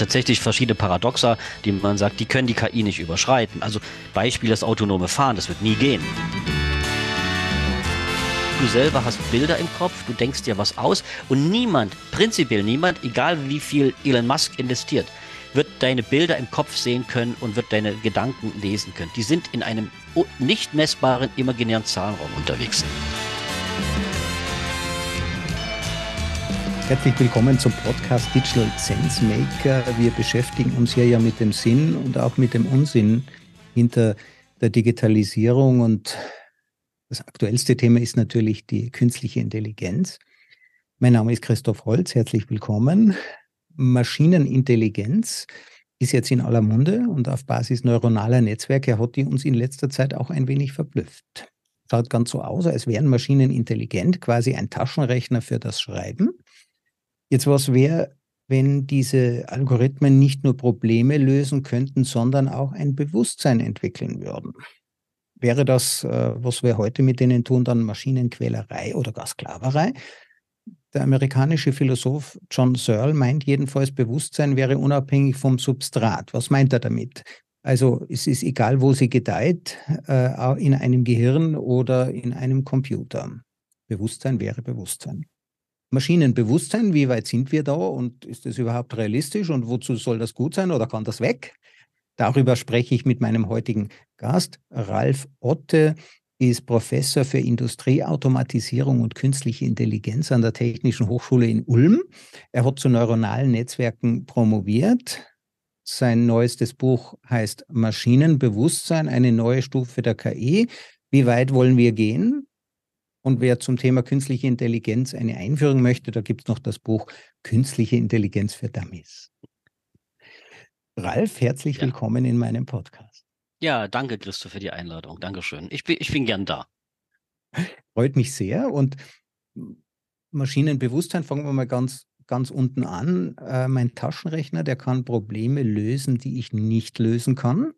tatsächlich verschiedene Paradoxa, die man sagt, die können die KI nicht überschreiten. Also Beispiel das autonome Fahren, das wird nie gehen. Du selber hast Bilder im Kopf, du denkst dir was aus und niemand, prinzipiell niemand, egal wie viel Elon Musk investiert, wird deine Bilder im Kopf sehen können und wird deine Gedanken lesen können. Die sind in einem nicht messbaren imaginären Zahlenraum unterwegs. Herzlich willkommen zum Podcast Digital Sense Maker. Wir beschäftigen uns hier ja mit dem Sinn und auch mit dem Unsinn hinter der Digitalisierung. Und das aktuellste Thema ist natürlich die künstliche Intelligenz. Mein Name ist Christoph Holz. Herzlich willkommen. Maschinenintelligenz ist jetzt in aller Munde und auf Basis neuronaler Netzwerke hat die uns in letzter Zeit auch ein wenig verblüfft. Schaut ganz so aus, als wären Maschinen intelligent, quasi ein Taschenrechner für das Schreiben. Jetzt was wäre, wenn diese Algorithmen nicht nur Probleme lösen könnten, sondern auch ein Bewusstsein entwickeln würden? Wäre das, äh, was wir heute mit denen tun, dann Maschinenquälerei oder gar Sklaverei? Der amerikanische Philosoph John Searle meint jedenfalls, Bewusstsein wäre unabhängig vom Substrat. Was meint er damit? Also es ist egal, wo sie gedeiht, äh, in einem Gehirn oder in einem Computer. Bewusstsein wäre Bewusstsein. Maschinenbewusstsein, wie weit sind wir da und ist das überhaupt realistisch und wozu soll das gut sein oder kann das weg? Darüber spreche ich mit meinem heutigen Gast. Ralf Otte ist Professor für Industrieautomatisierung und künstliche Intelligenz an der Technischen Hochschule in Ulm. Er hat zu neuronalen Netzwerken promoviert. Sein neuestes Buch heißt Maschinenbewusstsein, eine neue Stufe der KI. Wie weit wollen wir gehen? Und wer zum Thema künstliche Intelligenz eine Einführung möchte, da gibt es noch das Buch Künstliche Intelligenz für Dummies. Ralf, herzlich ja. willkommen in meinem Podcast. Ja, danke, Christo, für die Einladung. Dankeschön. Ich bin, ich bin gern da. Freut mich sehr. Und Maschinenbewusstsein, fangen wir mal ganz, ganz unten an. Äh, mein Taschenrechner, der kann Probleme lösen, die ich nicht lösen kann.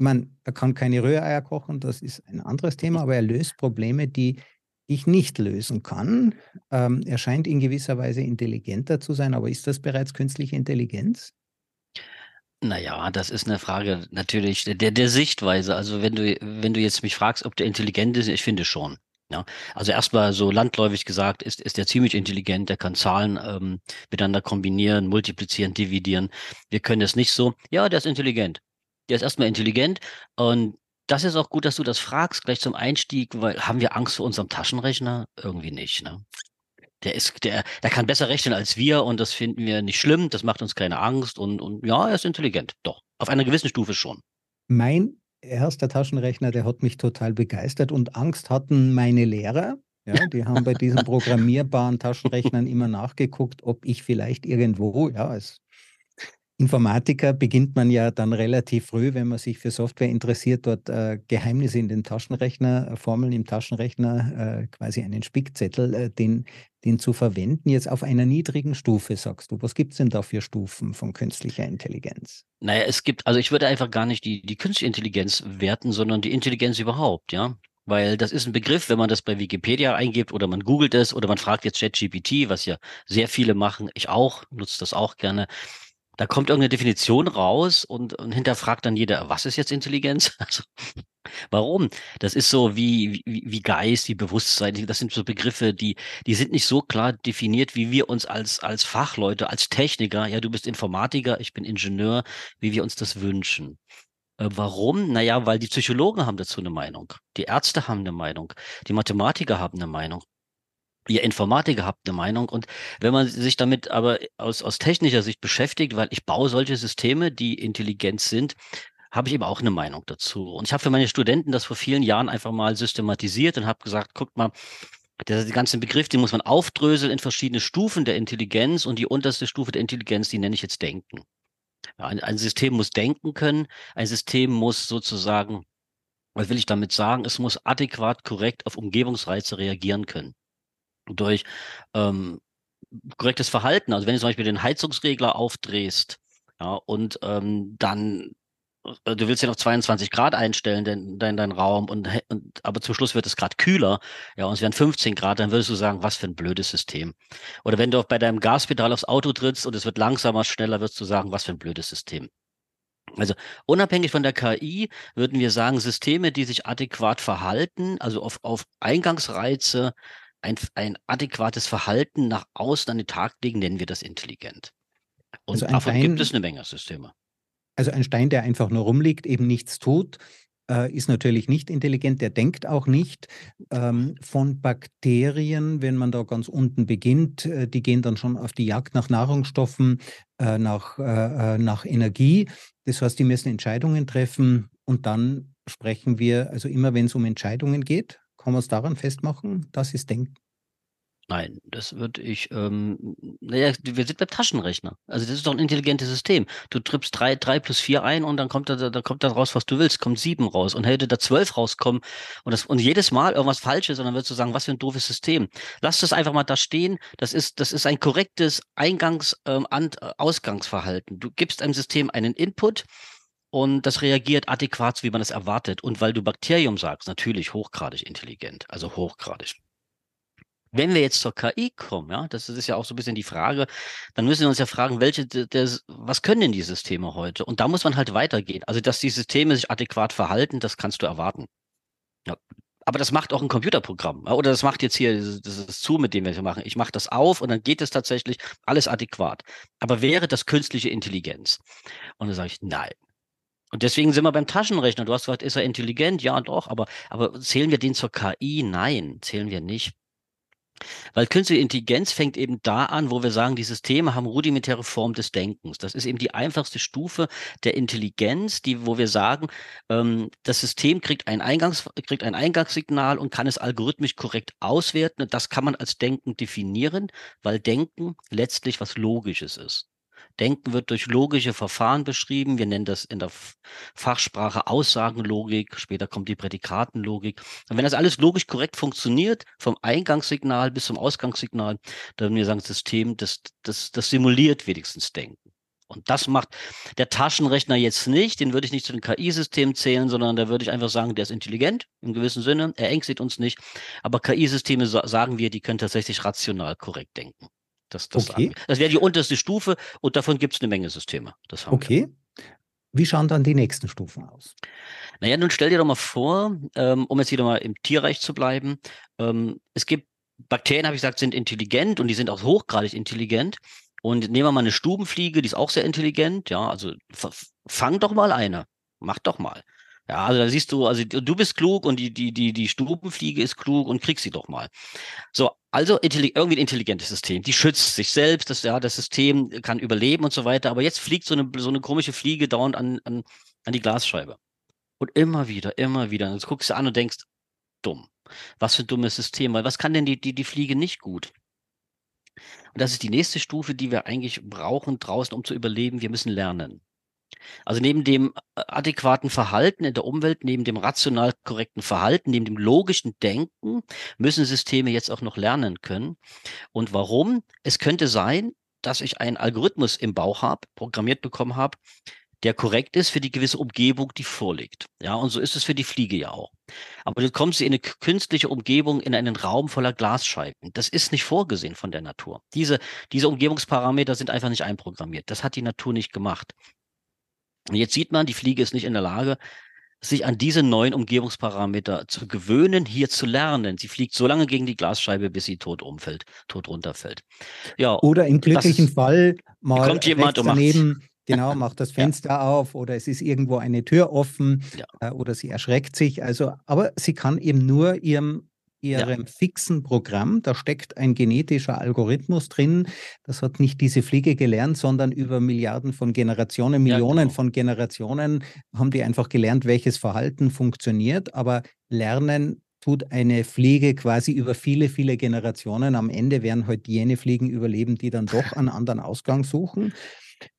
Ich meine, er kann keine Rühreier kochen, das ist ein anderes Thema, aber er löst Probleme, die ich nicht lösen kann. Ähm, er scheint in gewisser Weise intelligenter zu sein, aber ist das bereits künstliche Intelligenz? Naja, das ist eine Frage natürlich der, der Sichtweise. Also wenn du, wenn du jetzt mich fragst, ob der intelligent ist, ich finde schon. Ja, also erstmal so landläufig gesagt, ist, ist der ziemlich intelligent, der kann Zahlen ähm, miteinander kombinieren, multiplizieren, dividieren. Wir können es nicht so, ja, der ist intelligent der ist erstmal intelligent und das ist auch gut, dass du das fragst, gleich zum Einstieg, weil haben wir Angst vor unserem Taschenrechner? Irgendwie nicht, ne? Der ist, der, der kann besser rechnen als wir und das finden wir nicht schlimm, das macht uns keine Angst und, und ja, er ist intelligent, doch. Auf einer gewissen Stufe schon. Mein erster Taschenrechner, der hat mich total begeistert und Angst hatten meine Lehrer. Ja, die haben bei diesen programmierbaren Taschenrechnern immer nachgeguckt, ob ich vielleicht irgendwo, ja, als Informatiker beginnt man ja dann relativ früh, wenn man sich für Software interessiert, dort äh, Geheimnisse in den Taschenrechner, äh, Formeln im Taschenrechner, äh, quasi einen Spickzettel, äh, den, den zu verwenden, jetzt auf einer niedrigen Stufe, sagst du. Was gibt es denn da für Stufen von künstlicher Intelligenz? Naja, es gibt, also ich würde einfach gar nicht die, die künstliche Intelligenz werten, sondern die Intelligenz überhaupt, ja. Weil das ist ein Begriff, wenn man das bei Wikipedia eingibt oder man googelt es oder man fragt jetzt ChatGPT, was ja sehr viele machen, ich auch, nutze das auch gerne da kommt irgendeine Definition raus und, und hinterfragt dann jeder, was ist jetzt Intelligenz? Also, warum? Das ist so wie, wie, wie Geist, wie Bewusstsein. Das sind so Begriffe, die, die sind nicht so klar definiert, wie wir uns als, als Fachleute, als Techniker, ja, du bist Informatiker, ich bin Ingenieur, wie wir uns das wünschen. Äh, warum? Naja, weil die Psychologen haben dazu eine Meinung. Die Ärzte haben eine Meinung. Die Mathematiker haben eine Meinung ihr Informatiker habt eine Meinung. Und wenn man sich damit aber aus, aus technischer Sicht beschäftigt, weil ich baue solche Systeme, die intelligent sind, habe ich eben auch eine Meinung dazu. Und ich habe für meine Studenten das vor vielen Jahren einfach mal systematisiert und habe gesagt, guckt mal, der, ganze Begriff, den muss man aufdröseln in verschiedene Stufen der Intelligenz und die unterste Stufe der Intelligenz, die nenne ich jetzt Denken. Ja, ein, ein System muss denken können, ein System muss sozusagen, was will ich damit sagen, es muss adäquat, korrekt auf Umgebungsreize reagieren können durch ähm, korrektes Verhalten. Also wenn du zum Beispiel den Heizungsregler aufdrehst, ja, und ähm, dann äh, du willst ja noch 22 Grad einstellen, dein, dein, dein Raum, und, und, aber zum Schluss wird es gerade kühler, ja, und es werden 15 Grad, dann würdest du sagen, was für ein blödes System. Oder wenn du bei deinem Gaspedal aufs Auto trittst und es wird langsamer, schneller, wirst du sagen, was für ein blödes System. Also unabhängig von der KI würden wir sagen, Systeme, die sich adäquat verhalten, also auf, auf Eingangsreize, ein, ein adäquates Verhalten nach außen an den Tag legen, nennen wir das intelligent. Und also davon gibt es eine Menge Systeme. Also ein Stein, der einfach nur rumliegt, eben nichts tut, äh, ist natürlich nicht intelligent, der denkt auch nicht. Ähm, von Bakterien, wenn man da ganz unten beginnt, äh, die gehen dann schon auf die Jagd nach Nahrungsstoffen, äh, nach, äh, äh, nach Energie. Das heißt, die müssen Entscheidungen treffen und dann sprechen wir, also immer wenn es um Entscheidungen geht, kann man es daran festmachen, das ist Denken. Nein, das würde ich, ähm, naja, wir sind beim Taschenrechner. Also das ist doch ein intelligentes System. Du trippst drei, drei plus vier ein und dann kommt da, da kommt da raus, was du willst, kommt sieben raus. Und hätte da zwölf rauskommen und das, und jedes Mal irgendwas Falsches, und dann würdest du sagen, was für ein doofes System. Lass das einfach mal da stehen. Das ist, das ist ein korrektes Eingangs-, ähm, Ausgangsverhalten. Du gibst einem System einen Input, und das reagiert adäquat, so wie man es erwartet. Und weil du Bakterium sagst, natürlich hochgradig intelligent, also hochgradig. Wenn wir jetzt zur KI kommen, ja, das ist ja auch so ein bisschen die Frage, dann müssen wir uns ja fragen, welche, der, was können denn die Systeme heute? Und da muss man halt weitergehen. Also, dass die Systeme sich adäquat verhalten, das kannst du erwarten. Ja. Aber das macht auch ein Computerprogramm. Oder das macht jetzt hier, das ist zu, mit dem wir hier machen. Ich mache das auf und dann geht es tatsächlich alles adäquat. Aber wäre das künstliche Intelligenz? Und dann sage ich, nein. Und deswegen sind wir beim Taschenrechner. Du hast gesagt, ist er intelligent? Ja, doch. Aber, aber zählen wir den zur KI? Nein, zählen wir nicht. Weil künstliche Intelligenz fängt eben da an, wo wir sagen, die Systeme haben rudimentäre Form des Denkens. Das ist eben die einfachste Stufe der Intelligenz, die, wo wir sagen, ähm, das System kriegt ein, Eingangs, kriegt ein Eingangssignal und kann es algorithmisch korrekt auswerten. Und das kann man als Denken definieren, weil Denken letztlich was Logisches ist. Denken wird durch logische Verfahren beschrieben. Wir nennen das in der Fachsprache Aussagenlogik. Später kommt die Prädikatenlogik. Und wenn das alles logisch korrekt funktioniert, vom Eingangssignal bis zum Ausgangssignal, dann würden wir sagen, das System, das, das, das simuliert wenigstens Denken. Und das macht der Taschenrechner jetzt nicht. Den würde ich nicht zu den KI-Systemen zählen, sondern da würde ich einfach sagen, der ist intelligent im gewissen Sinne. Er ängstigt uns nicht. Aber KI-Systeme sagen wir, die können tatsächlich rational korrekt denken. Das, das, okay. das wäre die unterste Stufe und davon gibt es eine Menge Systeme. okay. Wir. Wie schauen dann die nächsten Stufen aus? Naja, nun stell dir doch mal vor, ähm, um jetzt wieder mal im Tierreich zu bleiben, ähm, es gibt Bakterien, habe ich gesagt, sind intelligent und die sind auch hochgradig intelligent. Und nehmen wir mal eine Stubenfliege, die ist auch sehr intelligent. Ja, also fang doch mal eine. Mach doch mal. Ja, also da siehst du, also du bist klug und die, die, die, die Stubenfliege ist klug und krieg sie doch mal. So, also irgendwie ein intelligentes System. Die schützt sich selbst, das, ja, das System kann überleben und so weiter. Aber jetzt fliegt so eine, so eine komische Fliege dauernd an, an, an die Glasscheibe. Und immer wieder, immer wieder. Und jetzt guckst du an und denkst, dumm. Was für ein dummes System. Weil was kann denn die, die, die Fliege nicht gut? Und das ist die nächste Stufe, die wir eigentlich brauchen draußen, um zu überleben. Wir müssen lernen. Also neben dem äh, adäquaten Verhalten in der Umwelt, neben dem rational korrekten Verhalten, neben dem logischen Denken müssen Systeme jetzt auch noch lernen können. Und warum? Es könnte sein, dass ich einen Algorithmus im Bauch habe, programmiert bekommen habe, der korrekt ist für die gewisse Umgebung, die vorliegt. Ja, und so ist es für die Fliege ja auch. Aber du kommst in eine künstliche Umgebung, in einen Raum voller Glasscheiben. Das ist nicht vorgesehen von der Natur. Diese, diese Umgebungsparameter sind einfach nicht einprogrammiert. Das hat die Natur nicht gemacht. Und jetzt sieht man, die Fliege ist nicht in der Lage, sich an diese neuen Umgebungsparameter zu gewöhnen, hier zu lernen. Sie fliegt so lange gegen die Glasscheibe, bis sie tot umfällt, tot runterfällt. Ja, oder im glücklichen das, Fall mal kommt jemand und daneben, genau, macht das Fenster ja. auf oder es ist irgendwo eine Tür offen ja. äh, oder sie erschreckt sich. Also, aber sie kann eben nur ihrem ihrem ja. fixen Programm. Da steckt ein genetischer Algorithmus drin. Das hat nicht diese Fliege gelernt, sondern über Milliarden von Generationen, Millionen ja, genau. von Generationen haben die einfach gelernt, welches Verhalten funktioniert. Aber lernen tut eine Fliege quasi über viele, viele Generationen. Am Ende werden halt jene Fliegen überleben, die dann doch einen anderen Ausgang suchen.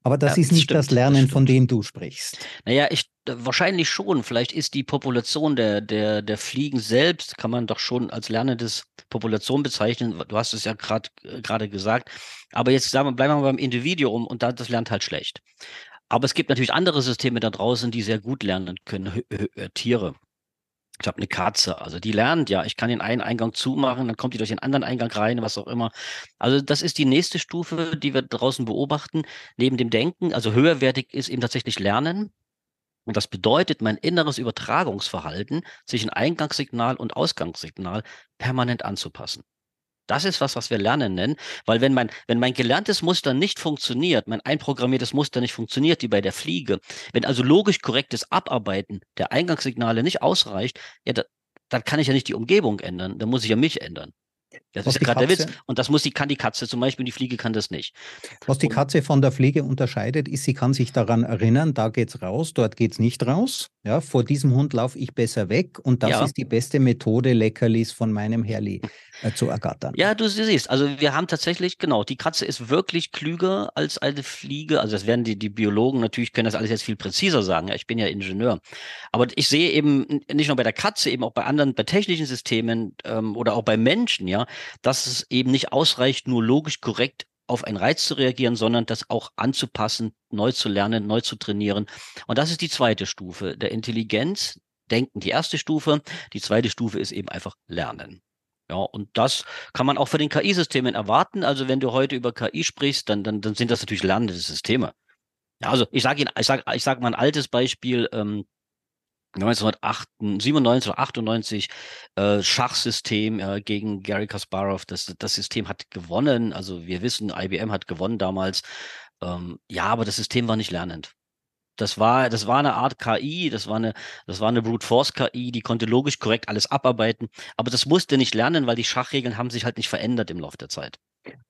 Aber das ja, ist nicht stimmt, das Lernen, das von dem du sprichst. Naja, ich, wahrscheinlich schon. Vielleicht ist die Population der, der, der Fliegen selbst, kann man doch schon als lernendes Population bezeichnen. Du hast es ja gerade gesagt. Aber jetzt sagen wir, bleiben wir beim Individuum und das lernt halt schlecht. Aber es gibt natürlich andere Systeme da draußen, die sehr gut lernen können, Tiere. Ich habe eine Katze, also die lernt ja, ich kann den einen Eingang zumachen, dann kommt die durch den anderen Eingang rein, was auch immer. Also das ist die nächste Stufe, die wir draußen beobachten, neben dem Denken. Also höherwertig ist eben tatsächlich Lernen. Und das bedeutet, mein inneres Übertragungsverhalten zwischen Eingangssignal und Ausgangssignal permanent anzupassen. Das ist was, was wir Lernen nennen, weil wenn mein, wenn mein gelerntes Muster nicht funktioniert, mein einprogrammiertes Muster nicht funktioniert, wie bei der Fliege, wenn also logisch korrektes Abarbeiten der Eingangssignale nicht ausreicht, ja, da, dann kann ich ja nicht die Umgebung ändern, dann muss ich ja mich ändern. Das was ist ja gerade der Witz. Und das muss die, kann die Katze zum Beispiel, die Fliege kann das nicht. Was die Katze von der Fliege unterscheidet, ist, sie kann sich daran erinnern, da geht's raus, dort geht's nicht raus. Ja, vor diesem Hund laufe ich besser weg und das ja. ist die beste Methode, Leckerlis von meinem Herrli äh, zu ergattern. Ja, du siehst, also wir haben tatsächlich, genau, die Katze ist wirklich klüger als eine Fliege. Also das werden die, die Biologen natürlich, können das alles jetzt viel präziser sagen. Ja, ich bin ja Ingenieur. Aber ich sehe eben nicht nur bei der Katze, eben auch bei anderen, bei technischen Systemen ähm, oder auch bei Menschen, ja, dass es eben nicht ausreicht, nur logisch korrekt auf einen Reiz zu reagieren, sondern das auch anzupassen, neu zu lernen, neu zu trainieren. Und das ist die zweite Stufe der Intelligenz. Denken die erste Stufe. Die zweite Stufe ist eben einfach Lernen. Ja, und das kann man auch für den KI-Systemen erwarten. Also wenn du heute über KI sprichst, dann, dann, dann sind das natürlich lernende Systeme. Ja, also ich sage Ihnen, ich sage ich sag mal ein altes Beispiel. Ähm, 1997 oder 98 äh, Schachsystem äh, gegen Gary Kasparov. Das, das System hat gewonnen. Also wir wissen, IBM hat gewonnen damals. Ähm, ja, aber das System war nicht lernend. Das war, das war eine Art KI, das war eine, das war eine Brute Force KI, die konnte logisch korrekt alles abarbeiten, aber das musste nicht lernen, weil die Schachregeln haben sich halt nicht verändert im Laufe der Zeit.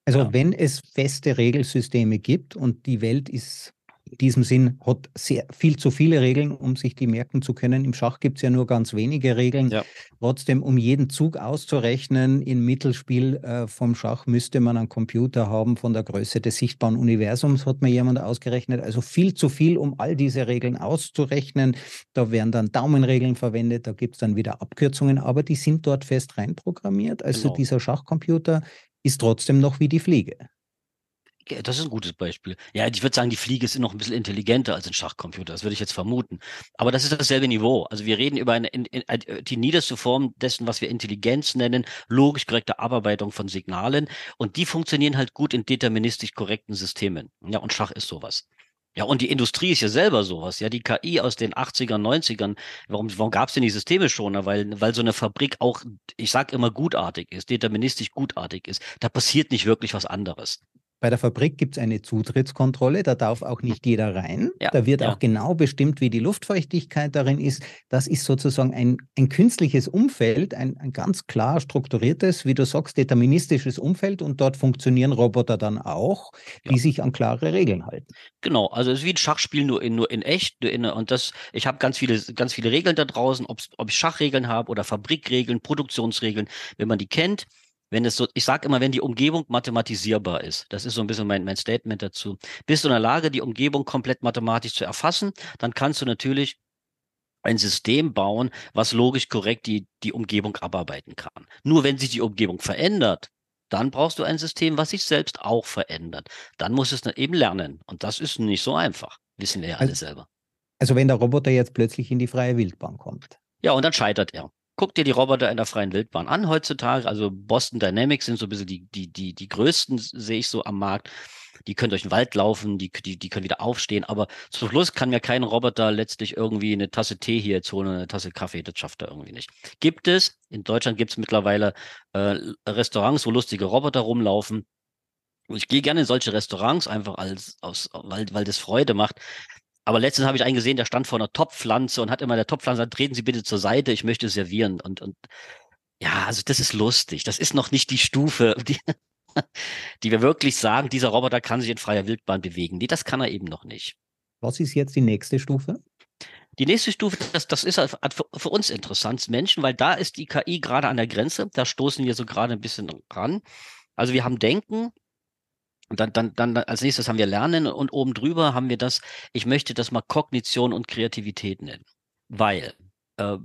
Also ja. wenn es feste Regelsysteme gibt und die Welt ist in diesem Sinn hat sehr viel zu viele Regeln, um sich die merken zu können. Im Schach gibt es ja nur ganz wenige Regeln. Ja. Trotzdem, um jeden Zug auszurechnen im Mittelspiel äh, vom Schach, müsste man einen Computer haben von der Größe des sichtbaren Universums, hat mir jemand ausgerechnet. Also viel zu viel, um all diese Regeln auszurechnen. Da werden dann Daumenregeln verwendet, da gibt es dann wieder Abkürzungen, aber die sind dort fest reinprogrammiert. Also genau. dieser Schachcomputer ist trotzdem noch wie die Fliege. Das ist ein gutes Beispiel. Ja, ich würde sagen, die Fliege ist noch ein bisschen intelligenter als ein Schachcomputer. Das würde ich jetzt vermuten. Aber das ist dasselbe Niveau. Also wir reden über eine, in, in, äh, die niederste Form dessen, was wir Intelligenz nennen, logisch korrekte Abarbeitung von Signalen. Und die funktionieren halt gut in deterministisch korrekten Systemen. Ja, und Schach ist sowas. Ja, und die Industrie ist ja selber sowas. Ja, die KI aus den 80ern, 90ern, warum, warum gab es denn die Systeme schon? Weil, weil so eine Fabrik auch, ich sag immer, gutartig ist, deterministisch gutartig ist. Da passiert nicht wirklich was anderes. Bei der Fabrik gibt es eine Zutrittskontrolle, da darf auch nicht jeder rein. Ja, da wird ja. auch genau bestimmt, wie die Luftfeuchtigkeit darin ist. Das ist sozusagen ein, ein künstliches Umfeld, ein, ein ganz klar strukturiertes, wie du sagst, deterministisches Umfeld und dort funktionieren Roboter dann auch, die ja. sich an klare Regeln halten. Genau, also es ist wie ein Schachspiel nur in, nur in echt. Nur in, und das, ich habe ganz viele, ganz viele Regeln da draußen, ob ich Schachregeln habe oder Fabrikregeln, Produktionsregeln, wenn man die kennt wenn es so, ich sage immer, wenn die Umgebung mathematisierbar ist, das ist so ein bisschen mein, mein Statement dazu, bist du in der Lage, die Umgebung komplett mathematisch zu erfassen, dann kannst du natürlich ein System bauen, was logisch korrekt die, die Umgebung abarbeiten kann. Nur wenn sich die Umgebung verändert, dann brauchst du ein System, was sich selbst auch verändert. Dann muss es dann eben lernen. Und das ist nicht so einfach. Wissen wir ja alle also, selber. Also wenn der Roboter jetzt plötzlich in die freie Wildbahn kommt. Ja, und dann scheitert er guck dir die Roboter in der freien Wildbahn an heutzutage. Also Boston Dynamics sind so ein bisschen die, die, die, die größten, sehe ich so am Markt. Die können durch den Wald laufen, die, die, die können wieder aufstehen, aber zum Schluss kann mir kein Roboter letztlich irgendwie eine Tasse Tee hier jetzt holen, eine Tasse Kaffee, das schafft er irgendwie nicht. Gibt es, in Deutschland gibt es mittlerweile äh, Restaurants, wo lustige Roboter rumlaufen. Ich gehe gerne in solche Restaurants einfach als aus, weil, weil das Freude macht. Aber letztens habe ich einen gesehen, der stand vor einer Topfpflanze und hat immer der Topfpflanze gesagt, treten Sie bitte zur Seite, ich möchte servieren. Und, und ja, also das ist lustig. Das ist noch nicht die Stufe, die, die wir wirklich sagen, dieser Roboter kann sich in freier Wildbahn bewegen. Nee, das kann er eben noch nicht. Was ist jetzt die nächste Stufe? Die nächste Stufe, das, das ist halt für, für uns interessant, Menschen, weil da ist die KI gerade an der Grenze. Da stoßen wir so gerade ein bisschen ran. Also wir haben Denken, und dann, dann, dann als nächstes haben wir Lernen und oben drüber haben wir das, ich möchte das mal Kognition und Kreativität nennen. Weil, äh,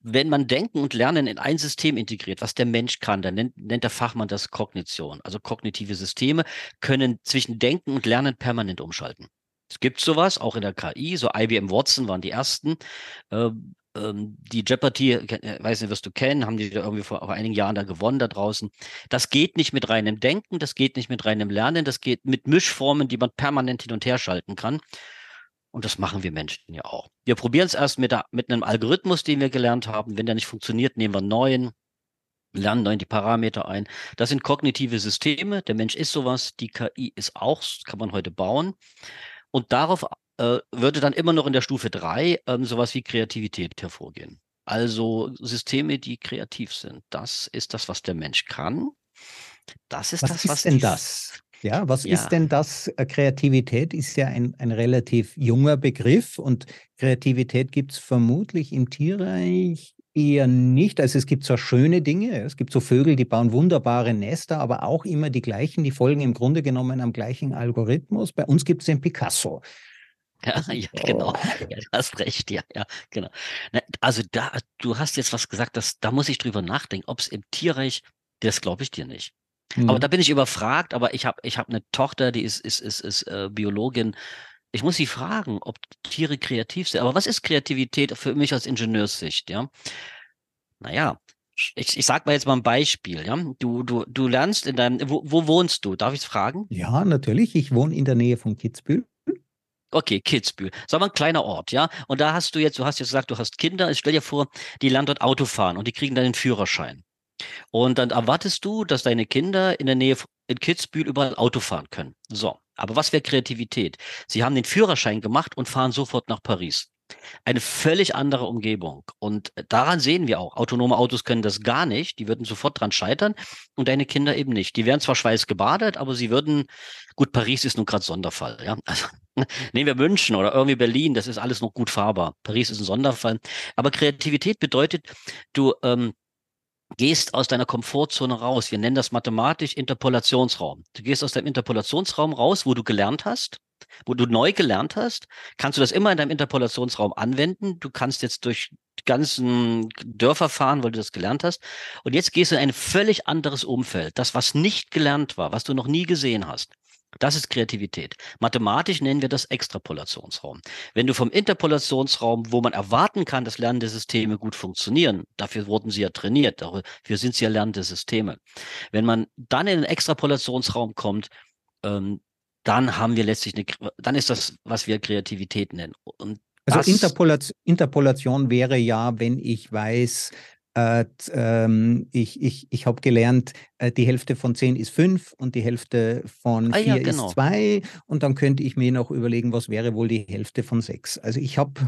wenn man Denken und Lernen in ein System integriert, was der Mensch kann, dann nennt, nennt der Fachmann das Kognition. Also kognitive Systeme können zwischen Denken und Lernen permanent umschalten. Es gibt sowas, auch in der KI, so IBM Watson waren die ersten. Ähm, ähm, die Jeopardy, äh, weiß nicht, wirst du kennen, haben die irgendwie vor, vor einigen Jahren da gewonnen da draußen. Das geht nicht mit reinem Denken, das geht nicht mit reinem Lernen, das geht mit Mischformen, die man permanent hin und her schalten kann. Und das machen wir Menschen ja auch. Wir probieren es erst mit, der, mit einem Algorithmus, den wir gelernt haben. Wenn der nicht funktioniert, nehmen wir einen neuen, lernen neu die Parameter ein. Das sind kognitive Systeme. Der Mensch ist sowas. Die KI ist auch, kann man heute bauen. Und darauf würde dann immer noch in der Stufe 3 ähm, sowas wie Kreativität hervorgehen. Also Systeme, die kreativ sind. Das ist das, was der Mensch kann. Das ist was das, was ist denn das? Ja, was ja. ist denn das? Äh, Kreativität ist ja ein, ein relativ junger Begriff und Kreativität gibt es vermutlich im Tierreich eher nicht. Also es gibt zwar schöne Dinge, es gibt so Vögel, die bauen wunderbare Nester, aber auch immer die gleichen, die folgen im Grunde genommen am gleichen Algorithmus. Bei uns gibt es den Picasso. Ja, ja genau. Ja, du hast recht, ja, ja, genau. Also da, du hast jetzt was gesagt, das, da muss ich drüber nachdenken, ob es im Tierreich, das glaube ich dir nicht. Mhm. Aber da bin ich überfragt, aber ich habe ich hab eine Tochter, die ist, ist, ist, ist äh, Biologin. Ich muss sie fragen, ob Tiere kreativ sind. Aber was ist Kreativität für mich als Ingenieurssicht, ja? Naja, ich, ich sag mal jetzt mal ein Beispiel, ja. Du, du, du lernst in deinem, wo, wo wohnst du? Darf ich es fragen? Ja, natürlich. Ich wohne in der Nähe von Kitzbühel. Okay, Kitzbühel. Sagen wir ein kleiner Ort, ja. Und da hast du jetzt, du hast jetzt gesagt, du hast Kinder. Ich stell dir vor, die lernen dort Auto fahren und die kriegen dann den Führerschein. Und dann erwartest du, dass deine Kinder in der Nähe in Kitzbühel überall Auto fahren können. So. Aber was wäre Kreativität? Sie haben den Führerschein gemacht und fahren sofort nach Paris. Eine völlig andere Umgebung. Und daran sehen wir auch, autonome Autos können das gar nicht. Die würden sofort dran scheitern und deine Kinder eben nicht. Die wären zwar schweißgebadet, aber sie würden, gut, Paris ist nun gerade Sonderfall. Ja? Also, nehmen wir München oder irgendwie Berlin, das ist alles noch gut fahrbar. Paris ist ein Sonderfall. Aber Kreativität bedeutet, du ähm, gehst aus deiner Komfortzone raus. Wir nennen das mathematisch Interpolationsraum. Du gehst aus deinem Interpolationsraum raus, wo du gelernt hast wo du neu gelernt hast, kannst du das immer in deinem Interpolationsraum anwenden. Du kannst jetzt durch ganzen Dörfer fahren, weil du das gelernt hast. Und jetzt gehst du in ein völlig anderes Umfeld. Das, was nicht gelernt war, was du noch nie gesehen hast. Das ist Kreativität. Mathematisch nennen wir das Extrapolationsraum. Wenn du vom Interpolationsraum, wo man erwarten kann, dass lernende Systeme gut funktionieren, dafür wurden sie ja trainiert, dafür sind sie ja lernende Systeme. Wenn man dann in den Extrapolationsraum kommt, ähm, dann haben wir letztlich eine, dann ist das, was wir Kreativität nennen. Und also Interpolation, Interpolation wäre ja, wenn ich weiß, äh, ähm, ich ich, ich habe gelernt, äh, die Hälfte von 10 ist 5 und die Hälfte von 4 ah, ja, genau. ist 2 und dann könnte ich mir noch überlegen, was wäre wohl die Hälfte von 6. Also ich habe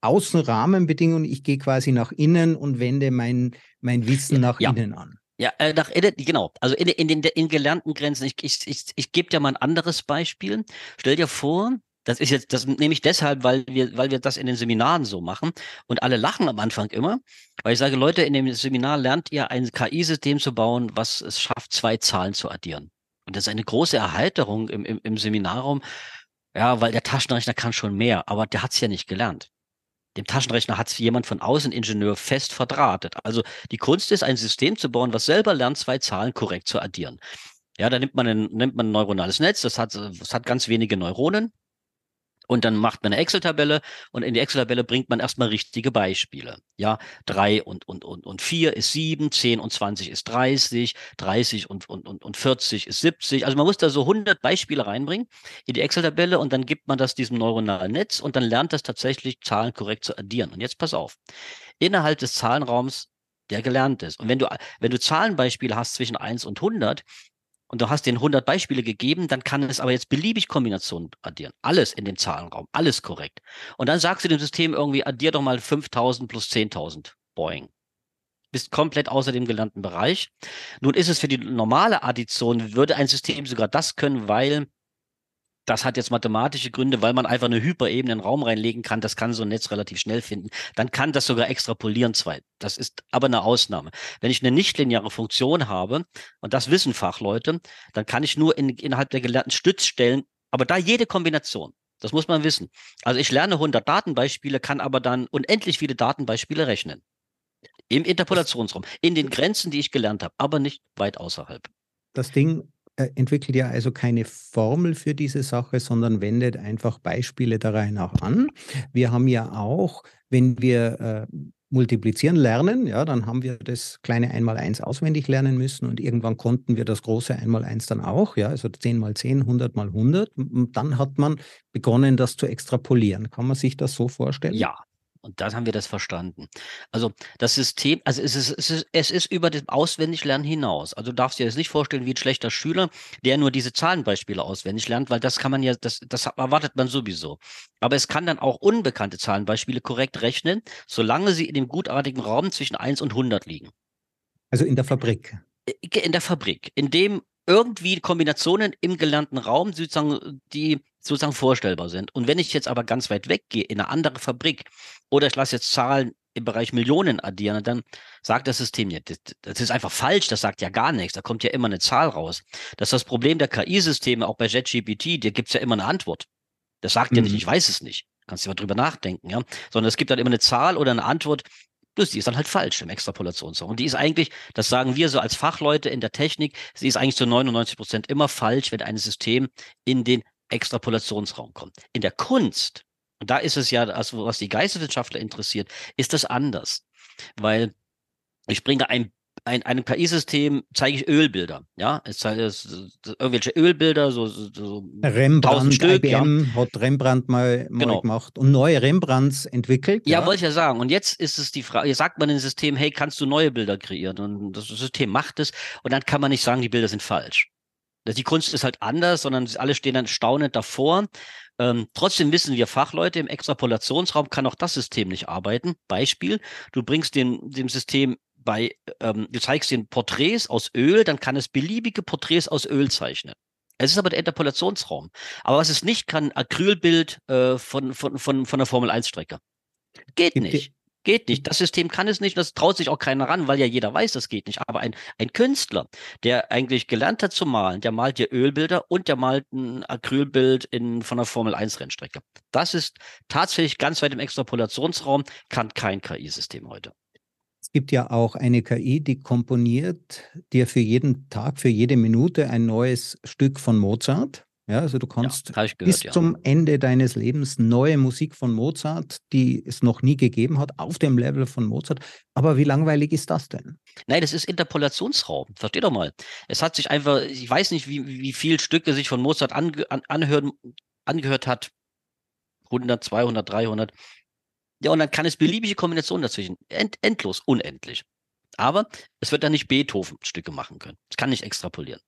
Außenrahmenbedingungen, ich gehe quasi nach innen und wende mein, mein Wissen nach ja. innen an. Ja, äh, nach, genau. Also in, in den in gelernten Grenzen. Ich, ich, ich, ich gebe dir mal ein anderes Beispiel. Stell dir vor, das ist jetzt, das nehme ich deshalb, weil wir, weil wir das in den Seminaren so machen und alle lachen am Anfang immer, weil ich sage, Leute, in dem Seminar lernt ihr ein KI-System zu bauen, was es schafft, zwei Zahlen zu addieren. Und das ist eine große Erheiterung im, im, im Seminarraum, ja, weil der Taschenrechner kann schon mehr, aber der hat es ja nicht gelernt. Dem Taschenrechner hat es jemand von außen Ingenieur fest verdrahtet. Also die Kunst ist, ein System zu bauen, was selber lernt, zwei Zahlen korrekt zu addieren. Ja, da nimmt man ein, nimmt man ein neuronales Netz, das hat, das hat ganz wenige Neuronen. Und dann macht man eine Excel-Tabelle und in die Excel-Tabelle bringt man erstmal richtige Beispiele. Ja, drei und, und, und, und vier ist sieben, zehn und zwanzig ist dreißig, dreißig und, und, und, und 40 ist 70. Also man muss da so 100 Beispiele reinbringen in die Excel-Tabelle und dann gibt man das diesem neuronalen Netz und dann lernt das tatsächlich Zahlen korrekt zu addieren. Und jetzt pass auf. Innerhalb des Zahlenraums der gelernt ist. Und wenn du, wenn du Zahlenbeispiele hast zwischen eins und 100, und du hast den 100 Beispiele gegeben, dann kann es aber jetzt beliebig Kombinationen addieren. Alles in dem Zahlenraum, alles korrekt. Und dann sagst du dem System irgendwie, addier doch mal 5000 plus 10.000. Boing. Bist komplett außer dem gelernten Bereich. Nun ist es für die normale Addition, würde ein System sogar das können, weil das hat jetzt mathematische Gründe, weil man einfach eine Hyperebene in den Raum reinlegen kann. Das kann so ein Netz relativ schnell finden. Dann kann das sogar extrapolieren zwei. Das ist aber eine Ausnahme. Wenn ich eine nichtlineare Funktion habe, und das wissen Fachleute, dann kann ich nur in, innerhalb der gelernten Stützstellen, aber da jede Kombination. Das muss man wissen. Also ich lerne 100 Datenbeispiele, kann aber dann unendlich viele Datenbeispiele rechnen. Im Interpolationsraum, in den Grenzen, die ich gelernt habe, aber nicht weit außerhalb. Das Ding entwickelt ja also keine Formel für diese Sache, sondern wendet einfach Beispiele der Reihe nach an. Wir haben ja auch, wenn wir äh, multiplizieren lernen, ja, dann haben wir das kleine Einmaleins auswendig lernen müssen und irgendwann konnten wir das große Einmaleins dann auch, ja, also 10 mal 10, 100 mal 100 und dann hat man begonnen, das zu extrapolieren. Kann man sich das so vorstellen? Ja, und dann haben wir das verstanden. Also das System, also es ist, es ist, es ist über dem Auswendiglernen hinaus. Also du darfst dir das nicht vorstellen wie ein schlechter Schüler, der nur diese Zahlenbeispiele auswendig lernt, weil das kann man ja, das, das erwartet man sowieso. Aber es kann dann auch unbekannte Zahlenbeispiele korrekt rechnen, solange sie in dem gutartigen Raum zwischen 1 und 100 liegen. Also in der Fabrik. Äh, in der Fabrik, in dem irgendwie Kombinationen im gelernten Raum sozusagen, die sozusagen vorstellbar sind. Und wenn ich jetzt aber ganz weit weggehe in eine andere Fabrik oder ich lasse jetzt Zahlen im Bereich Millionen addieren, dann sagt das System ja, das, das ist einfach falsch, das sagt ja gar nichts, da kommt ja immer eine Zahl raus. Das ist das Problem der KI-Systeme, auch bei JetGPT, dir gibt es ja immer eine Antwort. Das sagt mhm. ja nicht, ich weiß es nicht. Kannst du mal drüber nachdenken, ja. Sondern es gibt dann immer eine Zahl oder eine Antwort, Bloß die ist dann halt falsch im Extrapolationsraum. Und die ist eigentlich, das sagen wir so als Fachleute in der Technik, sie ist eigentlich zu 99 Prozent immer falsch, wenn ein System in den Extrapolationsraum kommt. In der Kunst, und da ist es ja, also was die Geisteswissenschaftler interessiert, ist das anders. Weil ich bringe ein ein, einem KI-System zeige ich Ölbilder. Ja, es zeige irgendwelche Ölbilder, so, so Rembrandt, Stück, IBM ja. hat Rembrandt mal, mal genau. gemacht und neue Rembrandts entwickelt. Ja, ja, wollte ich ja sagen. Und jetzt ist es die Frage, jetzt sagt man dem System, hey, kannst du neue Bilder kreieren? Und das System macht es und dann kann man nicht sagen, die Bilder sind falsch. Die Kunst ist halt anders, sondern alle stehen dann staunend davor. Ähm, trotzdem wissen wir Fachleute, im Extrapolationsraum kann auch das System nicht arbeiten. Beispiel, du bringst dem, dem System bei, ähm, du zeigst den Porträts aus Öl, dann kann es beliebige Porträts aus Öl zeichnen. Es ist aber der Interpolationsraum. Aber was es nicht kann, Acrylbild äh, von, von, von, von der Formel 1-Strecke. Geht nicht. Geht nicht. Das System kann es nicht. Das traut sich auch keiner ran, weil ja jeder weiß, das geht nicht. Aber ein, ein Künstler, der eigentlich gelernt hat zu malen, der malt dir Ölbilder und der malt ein Acrylbild in, von der Formel 1 Rennstrecke. Das ist tatsächlich ganz weit im Extrapolationsraum, kann kein KI-System heute. Es gibt ja auch eine KI, die komponiert dir für jeden Tag, für jede Minute ein neues Stück von Mozart. Ja, also du kannst ja, gehört, bis ja. zum Ende deines Lebens neue Musik von Mozart, die es noch nie gegeben hat, auf dem Level von Mozart. Aber wie langweilig ist das denn? Nein, das ist Interpolationsraum. Versteh doch mal. Es hat sich einfach, ich weiß nicht, wie, wie viele Stücke sich von Mozart ange, an, anhören, angehört hat. 100, 200, 300. Ja, und dann kann es beliebige Kombinationen dazwischen. End, endlos, unendlich. Aber es wird dann nicht Beethoven-Stücke machen können. Es kann nicht extrapolieren.